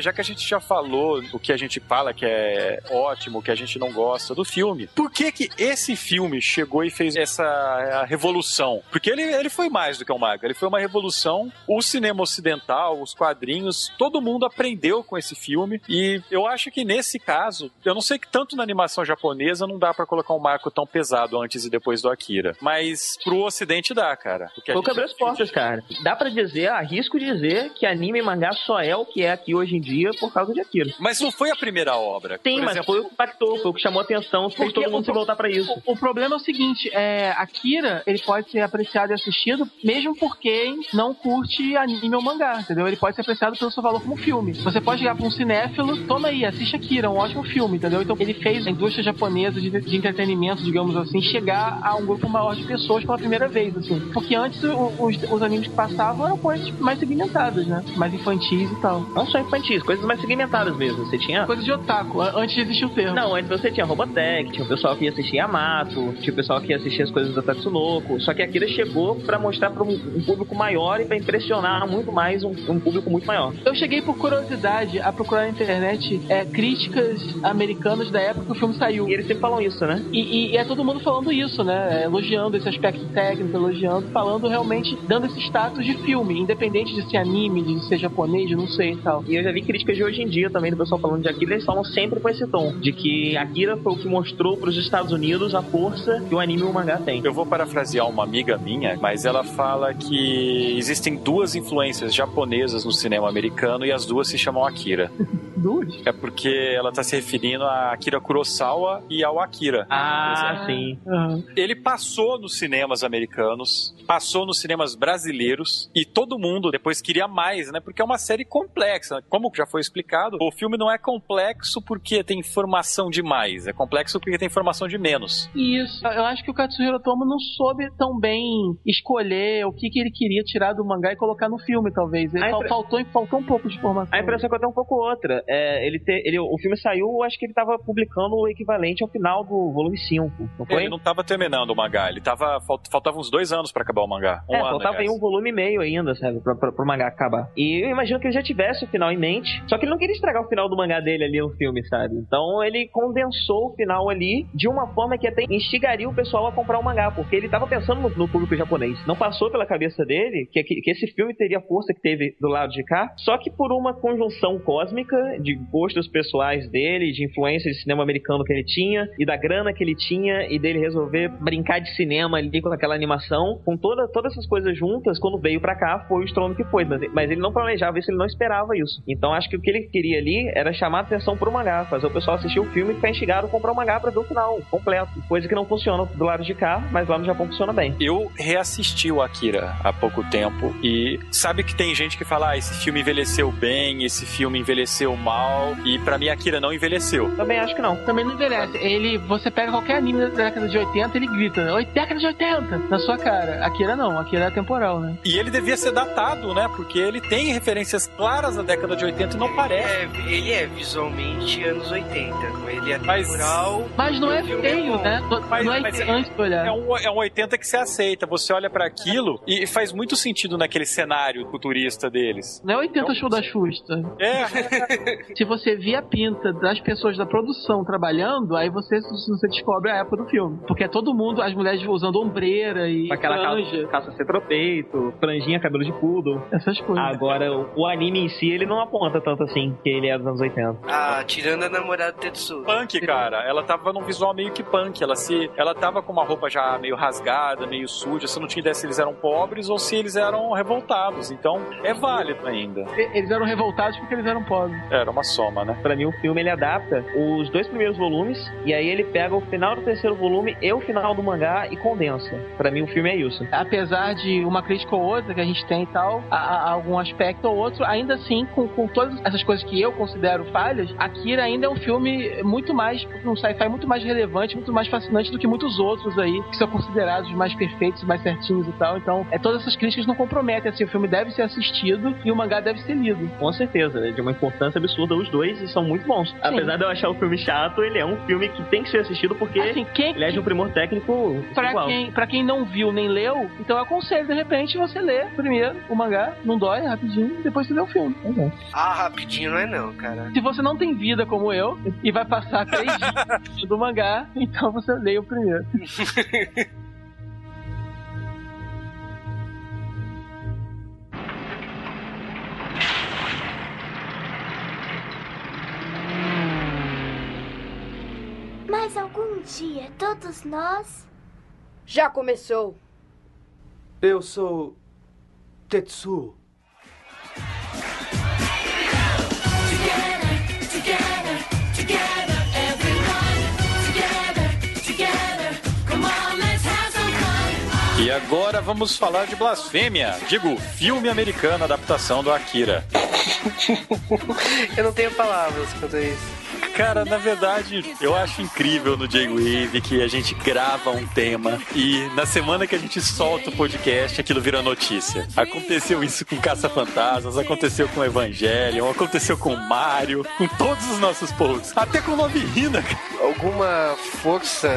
Já que a gente já falou o que a gente fala que é ótimo, o que a gente não gosta do filme, por que que esse filme chegou e fez essa a revolução? Porque ele, ele foi mais do que um manga, ele foi uma revolução. O cinema ocidental, os quadrinhos, todo mundo aprendeu com esse filme e eu acho que nesse caso, eu não sei que tanto na animação japonesa não dá pra colocar um marco tão pesado antes e depois do Akira, mas pro ocidente dá, cara. Porque a Foi o que gente- abriu as portas, cara. Dá pra dizer, arrisco dizer, que anime e mangá só é o que é aqui hoje em dia por causa de Akira. Mas não foi a primeira obra. Sim, Por mas exemplo, foi o que impactou, foi o que chamou a atenção, fez todo mundo o- se voltar pra isso. O, o problema é o seguinte, é, Akira, ele pode ser apreciado e assistido mesmo por quem não curte anime ou mangá, entendeu? Ele pode ser apreciado pelo seu valor como filme. Você pode chegar pra um cinéfilo, toma aí, assiste Akira, um ótimo filme, entendeu? Então ele fez a indústria japonesa de, de entretenimento, digamos assim, chegar a um grupo maior de pessoas pela primeira vez, assim. Porque antes o- os, os animes que passavam eram coisas mais segmentadas, né? Mais infantis e tal. Não só infantis, coisas mais segmentadas mesmo. Você tinha Coisas de otaku, an- antes de existir o termo. Não, antes você tinha Robotech, tinha o pessoal que ia assistir Yamato, tinha o pessoal que ia assistir as coisas da Tatsunoko. Só que a Akira chegou pra mostrar pra um, um público maior e pra impressionar muito mais um, um público muito maior. Eu cheguei por curiosidade a procurar na internet é, críticas americanas da época que o filme saiu. E eles sempre falam isso, né? E, e- e é todo mundo falando isso, né? É, Elogiando esse aspecto técnico, elogiando, falando realmente, dando esse status de filme, independente de ser anime, de ser japonês, de não sei e tal. E eu já vi críticas de hoje em dia também do pessoal falando de Akira, eles falam sempre com esse tom, de que Akira foi o que mostrou pros Estados Unidos a força que o anime e o mangá tem. Eu vou parafrasear uma amiga minha, mas ela fala que existem duas influências japonesas no cinema americano e as duas se chamam Akira. Dude. É porque ela tá se referindo a Akira Kurosawa e ao Akira. Ah, sim. Aham. Ele passou nos cinemas americanos, passou nos cinemas brasileiros e todo mundo depois queria mais, né? Porque é uma série complexa. Como já foi explicado, o filme não é complexo porque tem informação demais, é complexo porque tem informação de menos. Isso. Eu acho que o Katsuhiro Tomo não soube tão bem escolher o que, que ele queria tirar do mangá e colocar no filme, talvez. Ele A impre- faltou, faltou um pouco de informação. A impressão é que eu tenho um pouco outra. É, ele te, ele, o filme saiu, eu acho que ele tava publicando o equivalente ao final do volume 5, não foi? Ele não tava terminando o mangá, ele tava. falt- Faltavam uns dois anos pra acabar o mangá. Um é, ano, faltava aí um volume e meio ainda, sabe, pra, pra, pro mangá acabar. E eu imagino que ele já tivesse o final em mente, só que ele não queria estragar o final do mangá dele ali no filme, sabe? Então ele condensou o final ali de uma forma que até instigaria o pessoal a comprar o mangá, porque ele tava pensando no, no público japonês. Não passou pela cabeça dele que, que, que esse filme teria a força que teve do lado de cá, só que por uma conjunção cósmica de gostos pessoais dele, de influência de cinema americano que ele tinha, e da grana que ele tinha, e dele resolver brincar de cinema ali com aquela animação, com toda, todas essas coisas juntas, quando veio pra cá, foi o estrondo que foi. Mas, mas ele não planejava isso, ele não esperava isso. Então acho que o que ele queria ali era chamar a atenção pro mangá, fazer o pessoal assistir o filme e ficar instigado a comprar o mangá pra ver o final completo. Coisa que não funciona do lado de cá, mas lá no Japão funciona bem. Eu reassisti o Akira há pouco tempo e sabe que tem gente que fala: ah, esse filme envelheceu bem, esse filme envelheceu normal. E pra mim, Akira não envelheceu. Também acho que não. Também não envelhece. Ele, você pega qualquer anime da década de 80, ele grita, "Oi, década de 80, na sua cara. Akira não, Akira é temporal, né? E ele devia ser datado, né? Porque ele tem referências claras da década de 80 e não parece. É, ele é visualmente anos 80. Ele é Mas- temporal. Mas não é o filme é feio, né? Não, Mas- não é mas é- antes de olhar. É um, é um 80 que se aceita. Você olha pra aquilo e faz muito sentido naquele cenário futurista deles. Não é 80 show da Xusta. É, Se você via a pinta das pessoas da produção trabalhando, aí você, você descobre a época do filme. Porque é todo mundo, as mulheres usando ombreira e Com aquela franja, calça, calça cetropeito, franjinha, cabelo de poodle. essas coisas. Agora, o, o anime em si, ele não aponta tanto assim que ele é dos anos 80. Ah, tirando a namorada do Tetsu. punk, cara. Ela tava num visual meio que punk. Ela se, ela tava com uma roupa já meio rasgada, meio suja. Você não tinha ideia se eles eram pobres ou se eles eram revoltados. Então, é válido ainda. Eles eram revoltados porque eles eram pobres. Era uma soma, né? Pra mim, o filme ele adapta os dois primeiros volumes e aí ele pega o final do terceiro volume e o final do mangá e condensa. Pra mim, o filme é isso. Apesar de uma crítica ou outra que a gente tem e tal, a, a- algum aspecto ou outro, ainda assim, com, com todas essas coisas que eu considero falhas, Akira ainda é um filme muito mais, um sci-fi muito mais relevante, muito mais fascinante do que muitos outros aí, que são considerados mais perfeitos, mais certinhos e tal. Então, é, todas essas críticas não comprometem, assim, o filme deve ser assistido e o mangá deve ser lido. Com certeza, é de uma importância absurda os dois e são muito bons. Apesar de eu achar o filme chato, ele é um filme que tem que ser assistido porque Assim, quem, ele é de um primor técnico Pra igual. quem, pra quem não viu nem leu, então eu aconselho, de repente, você ler primeiro o mangá, não dói, é rapidinho, depois você lê o filme. Ah, rapidinho não é não, cara. Se você não tem vida como eu e vai passar três dias do mangá, então você leia o primeiro. Mas algum dia todos nós. Já começou. Eu sou. Tetsu. E agora vamos falar de blasfêmia. Digo, filme americano adaptação do Akira. Eu não tenho palavras quanto a isso. Cara, na verdade, eu acho incrível no J-Wave que a gente grava um tema e na semana que a gente solta o podcast, aquilo vira notícia. Aconteceu isso com Caça-Fantasmas, aconteceu com Evangelion, aconteceu com Mario, com todos os nossos posts. Até com Novirina, cara. Alguma força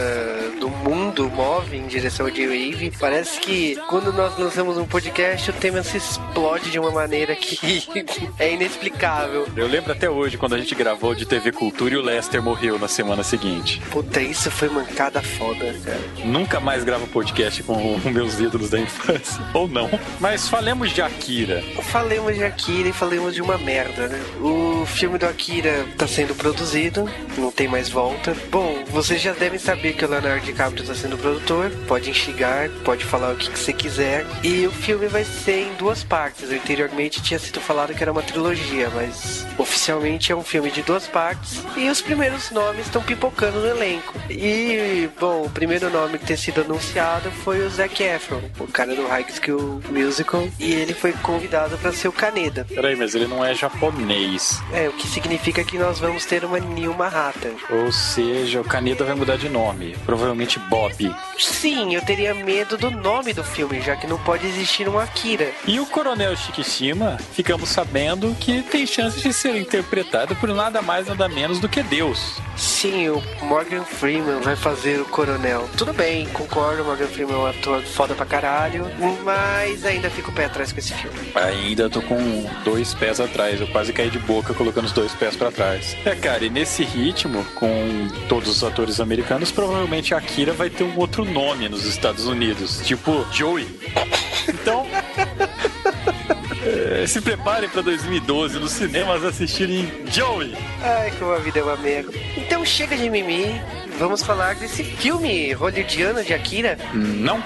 do mundo move em direção ao J-Wave. Parece que quando nós lançamos um podcast, o tema se explode de uma maneira que é inexplicável. Eu lembro até hoje quando a gente gravou de TV Cultura o Lester morreu na semana seguinte. Puta, isso foi mancada foda, cara. Nunca mais gravo podcast com meus ídolos da infância. Ou não. Mas falemos de Akira. Falemos de Akira e falemos de uma merda, né? O filme do Akira tá sendo produzido, não tem mais volta. Bom, vocês já devem saber que o Leonardo DiCaprio tá sendo produtor, pode instigar, pode falar o que, que você quiser. E o filme vai ser em duas partes. Anteriormente tinha sido falado que era uma trilogia, mas oficialmente é um filme de duas partes. E os primeiros nomes estão pipocando no elenco. E, bom, o primeiro nome que ter sido anunciado foi o Zac Efron, o cara do High School Musical. E ele foi convidado para ser o Kaneda. Peraí, mas ele não é japonês. É, o que significa que nós vamos ter uma Nilma Rata. Ou seja, o Kaneda vai mudar de nome. Provavelmente Bob. Sim, eu teria medo do nome do filme, já que não pode existir um Akira. E o Coronel Shikishima, ficamos sabendo que tem chances de ser interpretado por nada mais nada menos do que Deus. Sim, o Morgan Freeman vai fazer o coronel. Tudo bem, concordo, o Morgan Freeman é um ator foda pra caralho, mas ainda fico o pé atrás com esse filme. Ainda tô com dois pés atrás, eu quase caí de boca colocando os dois pés pra trás. É, cara, e nesse ritmo, com todos os atores americanos, provavelmente a Akira vai ter um outro nome nos Estados Unidos, tipo Joey. Então. É, se preparem pra 2012 nos cinemas assistirem Joey. Ai, como a vida é uma merda. Então chega de mimimi, vamos falar desse filme hollywoodiano de Akira. Não.